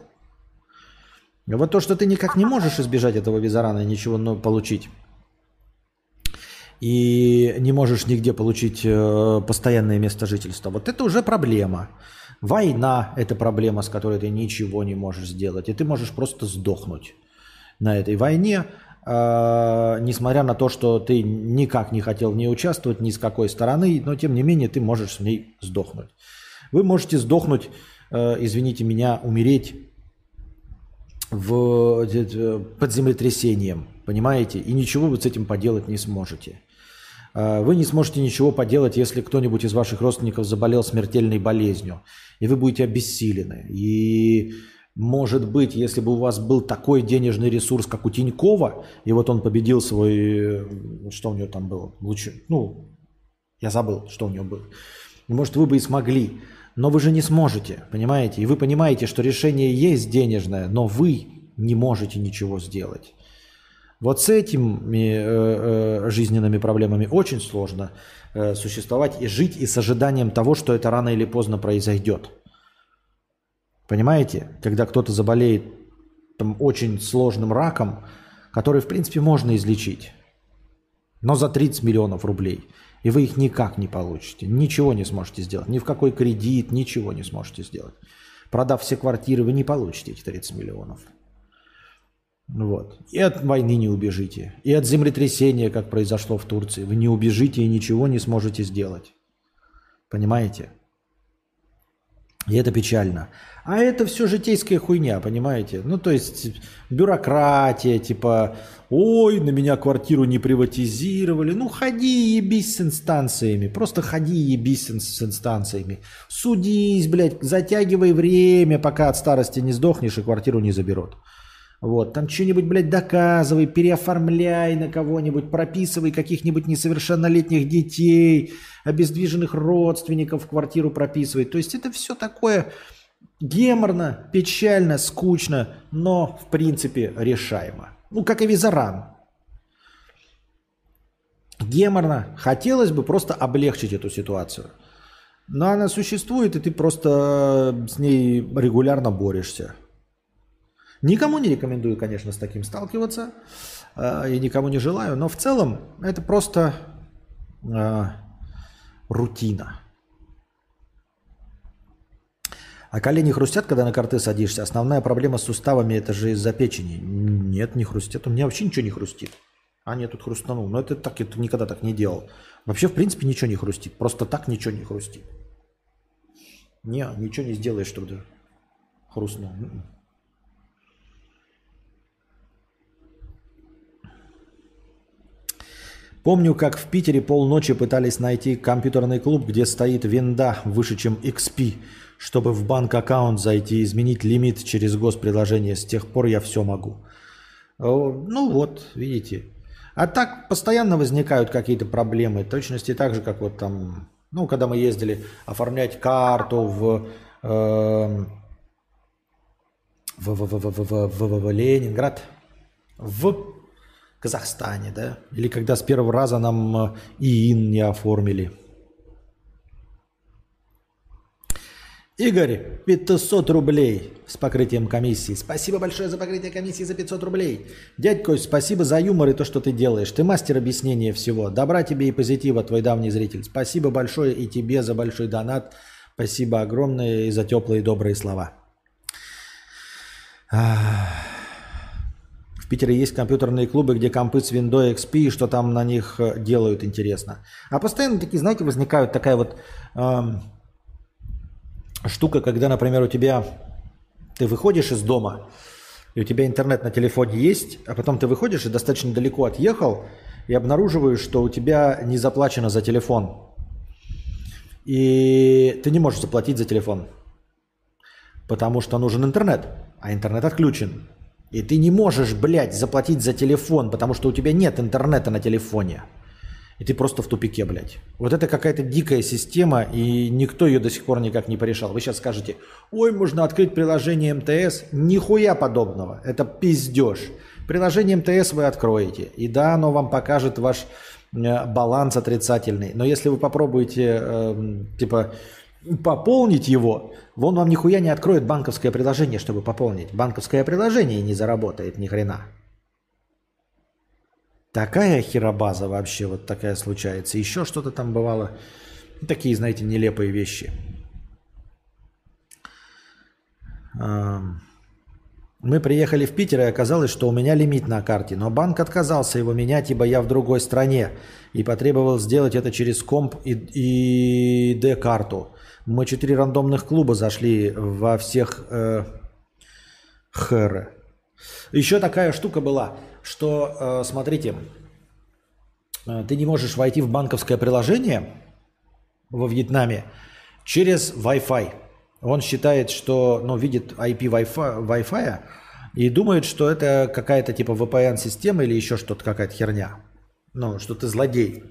Вот то, что ты никак не можешь избежать этого визарана и ничего получить, и не можешь нигде получить э, постоянное место жительства, вот это уже проблема. Война – это проблема, с которой ты ничего не можешь сделать, и ты можешь просто сдохнуть на этой войне, э, несмотря на то, что ты никак не хотел в ней участвовать, ни с какой стороны, но тем не менее ты можешь в ней сдохнуть. Вы можете сдохнуть, э, извините меня, умереть в, под землетрясением, понимаете? И ничего вы с этим поделать не сможете. А, вы не сможете ничего поделать, если кто-нибудь из ваших родственников заболел смертельной болезнью, и вы будете обессилены. И может быть, если бы у вас был такой денежный ресурс, как у Тинькова, и вот он победил свой, что у него там было, лучше, ну, я забыл, что у него было. Может, вы бы и смогли. Но вы же не сможете, понимаете? И вы понимаете, что решение есть денежное, но вы не можете ничего сделать. Вот с этими э, э, жизненными проблемами очень сложно э, существовать и жить и с ожиданием того, что это рано или поздно произойдет. Понимаете? Когда кто-то заболеет там, очень сложным раком, который, в принципе, можно излечить, но за 30 миллионов рублей – и вы их никак не получите. Ничего не сможете сделать. Ни в какой кредит, ничего не сможете сделать. Продав все квартиры, вы не получите эти 30 миллионов. Вот. И от войны не убежите. И от землетрясения, как произошло в Турции, вы не убежите и ничего не сможете сделать. Понимаете? И это печально. А это все житейская хуйня, понимаете? Ну, то есть бюрократия, типа, ой, на меня квартиру не приватизировали. Ну, ходи и ебись с инстанциями. Просто ходи и ебись с инстанциями. Судись, блядь, затягивай время, пока от старости не сдохнешь и квартиру не заберут. Вот, там что-нибудь, блядь, доказывай, переоформляй на кого-нибудь, прописывай каких-нибудь несовершеннолетних детей, обездвиженных родственников в квартиру прописывай. То есть это все такое геморно, печально, скучно, но в принципе решаемо. Ну, как и визаран. Геморно. Хотелось бы просто облегчить эту ситуацию. Но она существует, и ты просто с ней регулярно борешься. Никому не рекомендую, конечно, с таким сталкиваться. Э, никому не желаю. Но в целом это просто э, рутина. А колени хрустят, когда на карты садишься? Основная проблема с суставами это же из-за печени. Нет, не хрустят. У меня вообще ничего не хрустит. А нет, тут хрустанул. Но это так, это никогда так не делал. Вообще, в принципе, ничего не хрустит. Просто так ничего не хрустит. Не, ничего не сделаешь, чтобы хрустнул. Помню, как в Питере полночи пытались найти компьютерный клуб, где стоит винда выше, чем XP, чтобы в банк аккаунт зайти и изменить лимит через госприложение. С тех пор я все могу. Ну вот, видите. А так постоянно возникают какие-то проблемы. Точности так же, как вот там, ну, когда мы ездили оформлять карту в, э, в, в, в, в, в, в, в Ленинград, в Казахстане, да? Или когда с первого раза нам э, ИИН не оформили. Игорь, 500 рублей с покрытием комиссии. Спасибо большое за покрытие комиссии за 500 рублей. Дядь Кость, спасибо за юмор и то, что ты делаешь. Ты мастер объяснения всего. Добра тебе и позитива, твой давний зритель. Спасибо большое и тебе за большой донат. Спасибо огромное и за теплые добрые слова. Ах. Питере есть компьютерные клубы, где компы с Windows XP, и что там на них э, делают, интересно. А постоянно такие, знаете, возникают такая вот эм, штука, когда, например, у тебя ты выходишь из дома, и у тебя интернет на телефоне есть, а потом ты выходишь и достаточно далеко отъехал, и обнаруживаешь, что у тебя не заплачено за телефон. И ты не можешь заплатить за телефон, потому что нужен интернет, а интернет отключен. И ты не можешь, блядь, заплатить за телефон, потому что у тебя нет интернета на телефоне. И ты просто в тупике, блядь. Вот это какая-то дикая система, и никто ее до сих пор никак не порешал. Вы сейчас скажете, ой, можно открыть приложение МТС. Нихуя подобного. Это пиздеж. Приложение МТС вы откроете. И да, оно вам покажет ваш э, баланс отрицательный. Но если вы попробуете, э, типа, пополнить его, вон вам нихуя не откроет банковское приложение, чтобы пополнить. Банковское приложение не заработает ни хрена. Такая херобаза вообще вот такая случается. Еще что-то там бывало. Такие, знаете, нелепые вещи. Мы приехали в Питер, и оказалось, что у меня лимит на карте, но банк отказался его менять, ибо я в другой стране, и потребовал сделать это через комп и, и D-карту. Мы четыре рандомных клуба зашли во всех э, хэр. Еще такая штука была, что, э, смотрите, э, ты не можешь войти в банковское приложение во Вьетнаме через Wi-Fi. Он считает, что, ну, видит IP Wi-Fi, Wi-Fi и думает, что это какая-то типа VPN-система или еще что-то, какая-то херня. Ну, что ты злодей.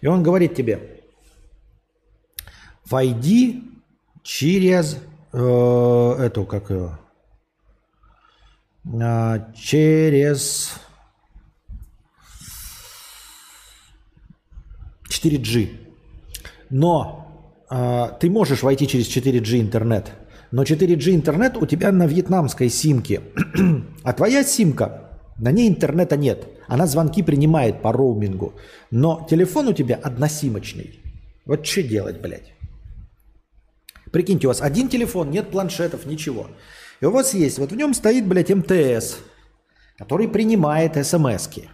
И он говорит тебе, войди через э, эту, как ее, э, через 4G. Но э, ты можешь войти через 4G интернет, но 4G интернет у тебя на вьетнамской симке, а твоя симка, на ней интернета нет. Она звонки принимает по роумингу, но телефон у тебя односимочный. Вот что делать, блядь? Прикиньте, у вас один телефон, нет планшетов, ничего. И у вас есть, вот в нем стоит, блядь, МТС, который принимает смс-ки.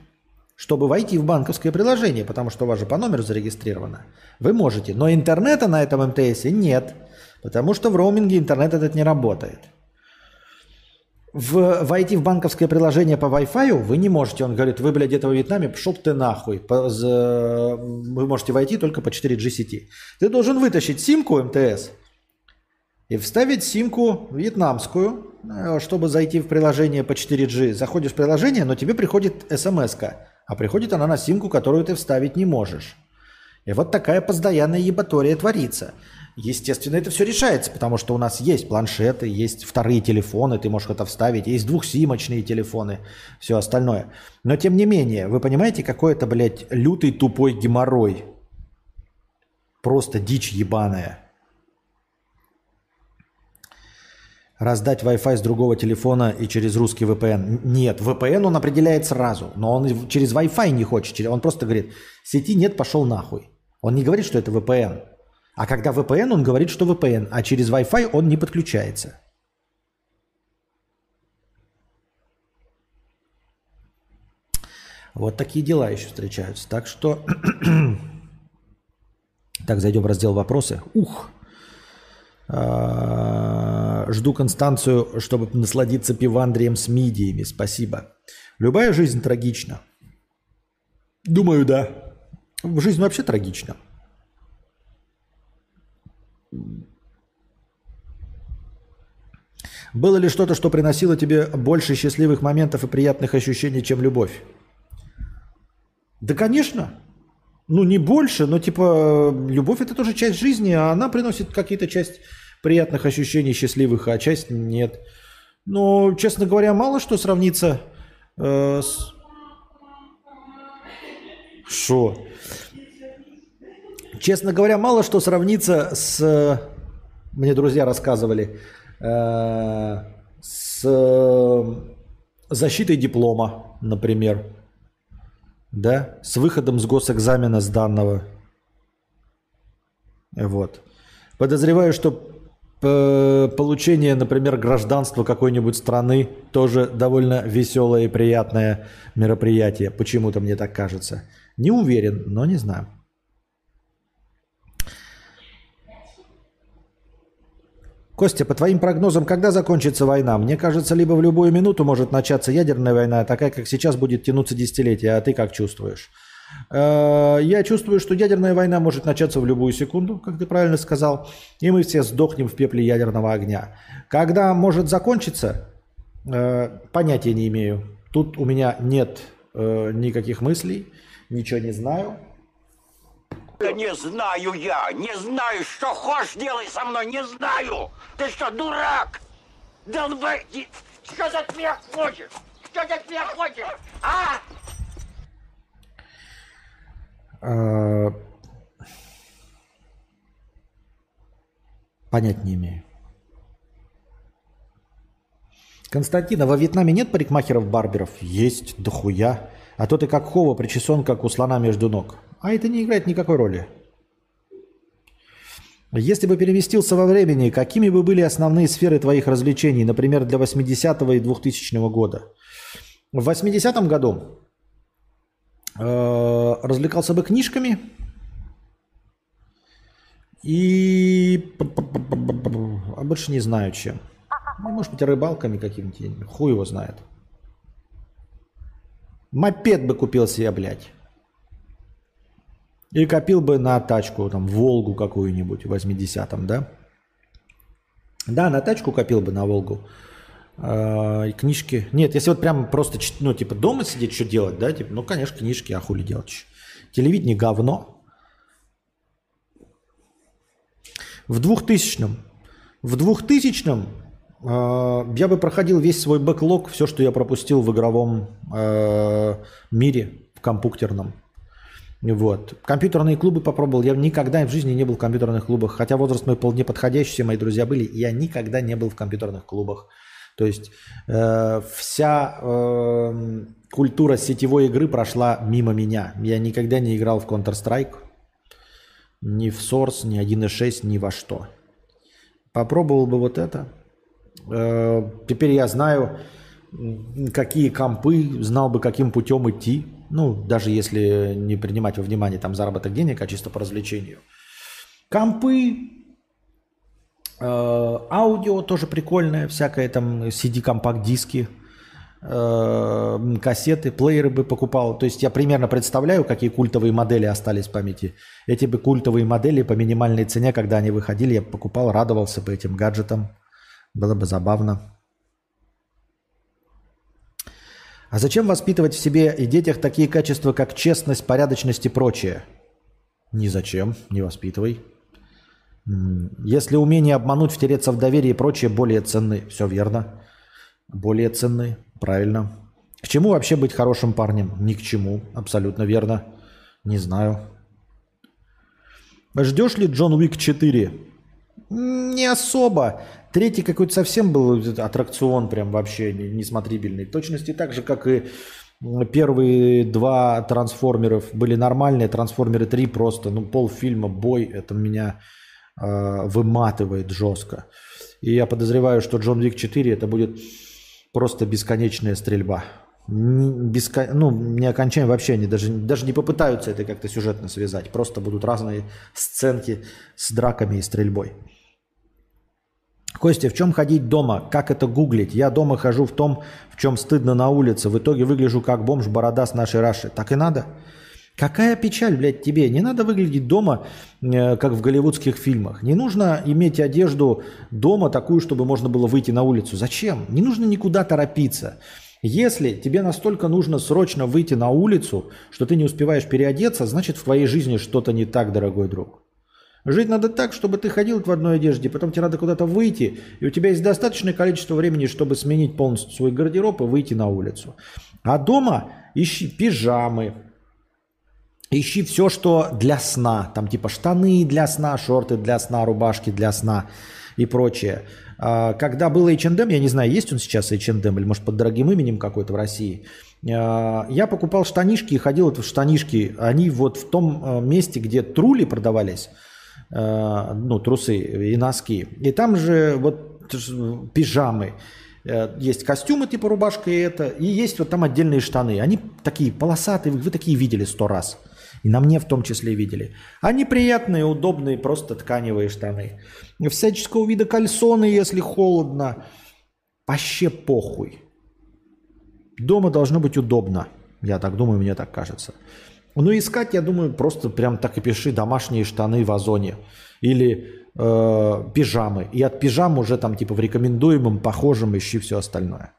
Чтобы войти в банковское приложение, потому что у вас же по номеру зарегистрировано, вы можете. Но интернета на этом МТС нет, потому что в роуминге интернет этот не работает. В, войти в банковское приложение по Wi-Fi вы не можете. Он говорит, вы, блядь, где-то в Вьетнаме, пошел ты нахуй. За, вы можете войти только по 4G сети. Ты должен вытащить симку МТС – и вставить симку вьетнамскую, э, чтобы зайти в приложение по 4G. Заходишь в приложение, но тебе приходит смс а приходит она на симку, которую ты вставить не можешь. И вот такая постоянная ебатория творится. Естественно, это все решается, потому что у нас есть планшеты, есть вторые телефоны, ты можешь это вставить, есть двухсимочные телефоны, все остальное. Но тем не менее, вы понимаете, какой это, блядь, лютый тупой геморрой. Просто дичь ебаная. Раздать Wi-Fi с другого телефона и через русский VPN. Нет, VPN он определяет сразу, но он через Wi-Fi не хочет. Он просто говорит, сети нет, пошел нахуй. Он не говорит, что это VPN. А когда VPN, он говорит, что VPN, а через Wi-Fi он не подключается. Вот такие дела еще встречаются. Так что... так, зайдем в раздел «Вопросы». Ух! А, жду Констанцию, чтобы насладиться пивандрием с мидиями. Спасибо. Любая жизнь трагична. Думаю, да. Жизнь вообще трагична. Было ли что-то, что приносило тебе больше счастливых моментов и приятных ощущений, чем любовь? Да, конечно. Ну, не больше, но типа любовь это тоже часть жизни, а она приносит какие-то часть приятных ощущений счастливых, а часть нет. Но, честно говоря, мало что сравнится э, с... Шо? Честно говоря, мало что сравнится с... Мне друзья рассказывали. Э, с защитой диплома, например да, с выходом с госэкзамена с данного. Вот. Подозреваю, что получение, например, гражданства какой-нибудь страны тоже довольно веселое и приятное мероприятие. Почему-то мне так кажется. Не уверен, но не знаю. Костя, по твоим прогнозам, когда закончится война? Мне кажется, либо в любую минуту может начаться ядерная война, такая, как сейчас, будет тянуться десятилетия. А ты как чувствуешь? Э, я чувствую, что ядерная война может начаться в любую секунду, как ты правильно сказал, и мы все сдохнем в пепле ядерного огня. Когда может закончиться, э, понятия не имею. Тут у меня нет э, никаких мыслей, ничего не знаю. Да не знаю я, не знаю, что хочешь делай со мной, не знаю. Ты что, дурак? Долбай, что ты от меня хочешь? Что ты от меня хочешь? А? а... Понять не имею. Константин, а во Вьетнаме нет парикмахеров-барберов? Есть, дохуя. А то ты как Хова причесон, как у слона между ног. А это не играет никакой роли. Если бы переместился во времени, какими бы были основные сферы твоих развлечений, например, для 80-го и 2000 года? В 80-м году э, развлекался бы книжками и... А больше не знаю чем. Ну, может быть, рыбалками какими-то. Хуй его знает. Мопед бы купил себе, блядь. И копил бы на тачку, там, Волгу какую-нибудь в 80-м, да? Да, на тачку копил бы на Волгу. Э, и книжки. Нет, если вот прям просто, ну, типа, дома сидеть, что делать, да? Типа, ну, конечно, книжки, а хули делать? Телевидение говно. В 2000-м. В 2000-м э, я бы проходил весь свой бэклог, все, что я пропустил в игровом э, мире, в компьютерном. Вот. Компьютерные клубы попробовал. Я никогда в жизни не был в компьютерных клубах. Хотя возраст мой вполне подходящий, все мои друзья были. Я никогда не был в компьютерных клубах. То есть э, вся э, культура сетевой игры прошла мимо меня. Я никогда не играл в Counter-Strike, ни в Source, ни 1.6, ни во что. Попробовал бы вот это. Э, теперь я знаю, какие компы, знал бы, каким путем идти. Ну, даже если не принимать во внимание там заработок денег, а чисто по развлечению. Компы, э, аудио тоже прикольное, всякое там CD-компакт-диски, э, кассеты, плееры бы покупал. То есть я примерно представляю, какие культовые модели остались в памяти. Эти бы культовые модели по минимальной цене, когда они выходили, я покупал, радовался бы этим гаджетам. Было бы забавно. А зачем воспитывать в себе и детях такие качества, как честность, порядочность и прочее? Ни зачем, не воспитывай. Если умение обмануть, втереться в доверие и прочее более ценны, все верно. Более ценны, правильно. К чему вообще быть хорошим парнем? Ни к чему, абсолютно верно. Не знаю. Ждешь ли Джон Уик 4? Не особо. Третий какой-то совсем был аттракцион прям вообще несмотрибельный. Точности так же, как и первые два трансформеров были нормальные, трансформеры 3 просто, ну полфильма, бой, это меня э, выматывает жестко. И я подозреваю, что Джон Вик 4 это будет просто бесконечная стрельба. Беско... Ну, не окончание вообще, они даже, даже не попытаются это как-то сюжетно связать. Просто будут разные сценки с драками и стрельбой. Костя, в чем ходить дома? Как это гуглить? Я дома хожу в том, в чем стыдно на улице. В итоге выгляжу как бомж борода с нашей Раши. Так и надо. Какая печаль, блядь, тебе? Не надо выглядеть дома, э, как в голливудских фильмах. Не нужно иметь одежду дома такую, чтобы можно было выйти на улицу. Зачем? Не нужно никуда торопиться. Если тебе настолько нужно срочно выйти на улицу, что ты не успеваешь переодеться, значит в твоей жизни что-то не так, дорогой друг. Жить надо так, чтобы ты ходил в одной одежде, потом тебе надо куда-то выйти, и у тебя есть достаточное количество времени, чтобы сменить полностью свой гардероб и выйти на улицу. А дома ищи пижамы, ищи все, что для сна. Там типа штаны для сна, шорты для сна, рубашки для сна и прочее. А, когда был H&M, я не знаю, есть он сейчас H&M или может под дорогим именем какой-то в России, а, я покупал штанишки и ходил в штанишки. Они вот в том а, месте, где трули продавались, ну, трусы и носки. И там же вот пижамы. Э, есть костюмы типа рубашка и это, и есть вот там отдельные штаны. Они такие полосатые, вы такие видели сто раз. И на мне в том числе видели. Они приятные, удобные, просто тканевые штаны. Всяческого вида кальсоны, если холодно. Вообще похуй. Дома должно быть удобно. Я так думаю, мне так кажется. Ну, искать, я думаю, просто прям так и пиши домашние штаны в озоне. Или э, пижамы. И от пижам уже там типа в рекомендуемом, похожем ищи все остальное.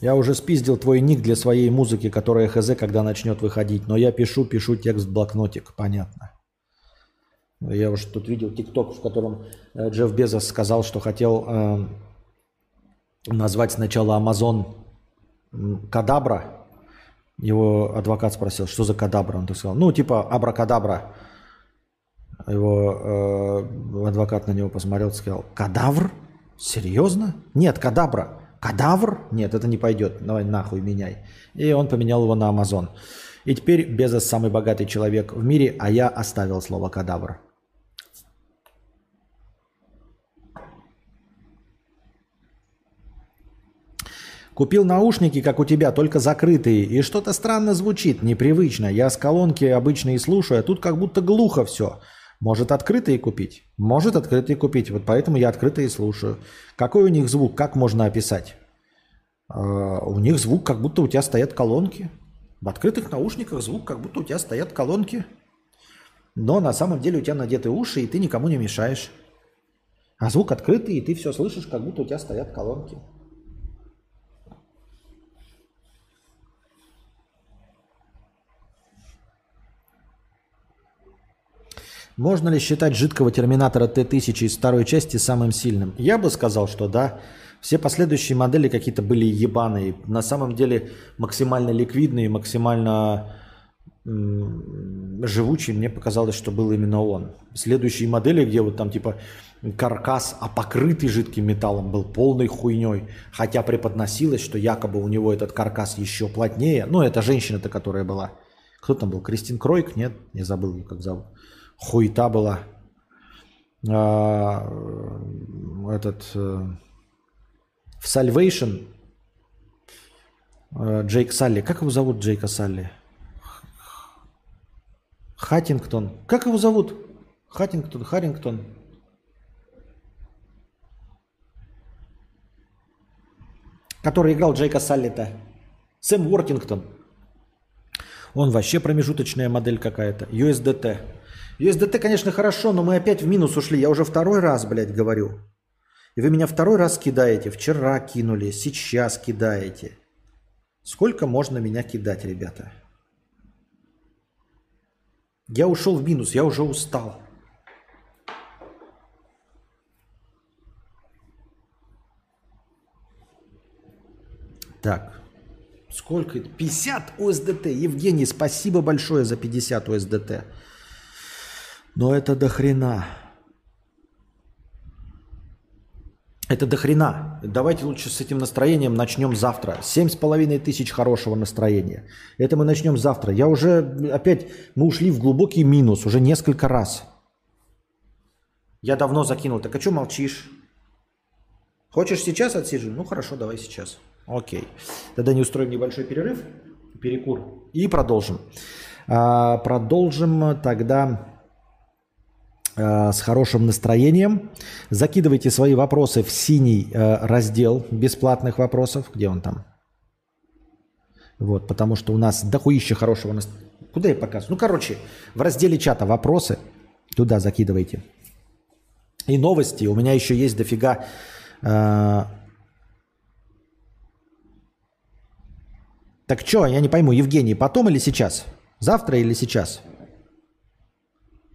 Я уже спиздил твой ник для своей музыки, которая хз, когда начнет выходить. Но я пишу, пишу текст в блокнотик. Понятно. Я уже тут видел тикток, в котором э, Джефф Безос сказал, что хотел э, назвать сначала Amazon Кадабра, Его адвокат спросил, что за кадабра? Он так сказал, ну, типа абракадабра. Его э, адвокат на него посмотрел и сказал, кадавр? Серьезно? Нет, кадабра. Кадавр? Нет, это не пойдет. Давай нахуй меняй. И он поменял его на Амазон. И теперь Безос самый богатый человек в мире, а я оставил слово кадавр. Купил наушники, как у тебя, только закрытые, и что-то странно звучит, непривычно. Я с колонки обычно и слушаю, а тут как будто глухо все. Может открытые купить? Может открытые купить. Вот поэтому я открытые слушаю. Какой у них звук? Как можно описать? Uh, у них звук, как будто у тебя стоят колонки. В открытых наушниках звук, как будто у тебя стоят колонки. Но на самом деле у тебя надеты уши, и ты никому не мешаешь. А звук открытый, и ты все слышишь, как будто у тебя стоят колонки. Можно ли считать жидкого терминатора Т-1000 из второй части самым сильным? Я бы сказал, что да. Все последующие модели какие-то были ебаные. На самом деле максимально ликвидные, максимально живучий, мне показалось, что был именно он. Следующие модели, где вот там типа каркас, а покрытый жидким металлом, был полной хуйней. Хотя преподносилось, что якобы у него этот каркас еще плотнее. Ну, это женщина-то, которая была. Кто там был? Кристин Кройк? Нет, я забыл, как зовут хуета была. А, этот э, в Salvation э, Джейк Салли. Как его зовут Джейка Салли? Хаттингтон. Как его зовут? Хаттингтон, Харрингтон. Который играл Джейка Салли-то. Сэм Уортингтон. Он вообще промежуточная модель какая-то. USDT. USDT, конечно, хорошо, но мы опять в минус ушли. Я уже второй раз, блядь, говорю. И вы меня второй раз кидаете. Вчера кинули, сейчас кидаете. Сколько можно меня кидать, ребята? Я ушел в минус, я уже устал. Так. Сколько? 50 USDT. Евгений, спасибо большое за 50 USDT. Но это до хрена. Это до хрена. Давайте лучше с этим настроением начнем завтра. Семь с половиной тысяч хорошего настроения. Это мы начнем завтра. Я уже опять, мы ушли в глубокий минус уже несколько раз. Я давно закинул. Так а что молчишь? Хочешь сейчас отсижу? Ну хорошо, давай сейчас. Окей. Тогда не устроим небольшой перерыв, перекур. И продолжим. А, продолжим тогда с хорошим настроением. Закидывайте свои вопросы в синий э, раздел бесплатных вопросов. Где он там? Вот, потому что у нас дохуище хорошего настроения. Куда я показываю? Ну, короче, в разделе чата вопросы. Туда закидывайте. И новости. У меня еще есть дофига... Э... Так что, я не пойму, Евгений, потом или сейчас? Завтра или сейчас?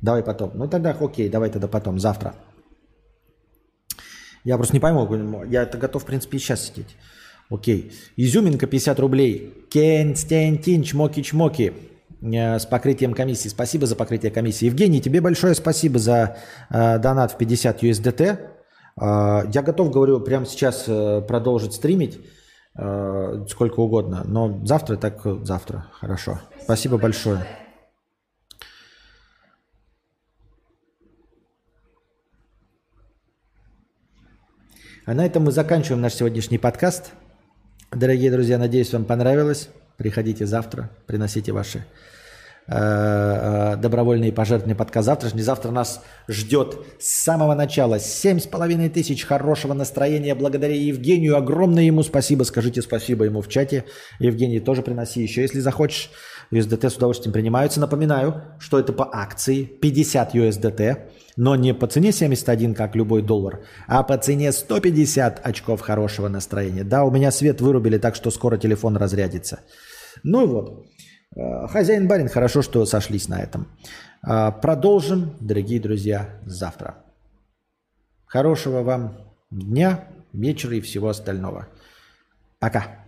Давай потом. Ну тогда окей, давай тогда потом, завтра. Я просто не пойму, я это готов, в принципе, и сейчас сидеть. Окей. Изюминка 50 рублей. Кенстентин, чмоки-чмоки. Э, с покрытием комиссии. Спасибо за покрытие комиссии. Евгений, тебе большое спасибо за э, донат в 50 USDT. Э, я готов, говорю, прямо сейчас э, продолжить стримить э, сколько угодно. Но завтра так завтра. Хорошо. Спасибо большое. А на этом мы заканчиваем наш сегодняшний подкаст. Дорогие друзья, надеюсь, вам понравилось. Приходите завтра, приносите ваши э, э, добровольные пожертвования подкаст завтрашний. Завтра нас ждет с самого начала семь с половиной тысяч хорошего настроения. Благодаря Евгению. Огромное ему спасибо. Скажите спасибо ему в чате. Евгений, тоже приноси еще, если захочешь. USDT с удовольствием принимаются. Напоминаю, что это по акции 50 USDT но не по цене 71, как любой доллар, а по цене 150 очков хорошего настроения. Да, у меня свет вырубили, так что скоро телефон разрядится. Ну и вот. Э, хозяин барин, хорошо, что сошлись на этом. Э, продолжим, дорогие друзья, завтра. Хорошего вам дня, вечера и всего остального. Пока.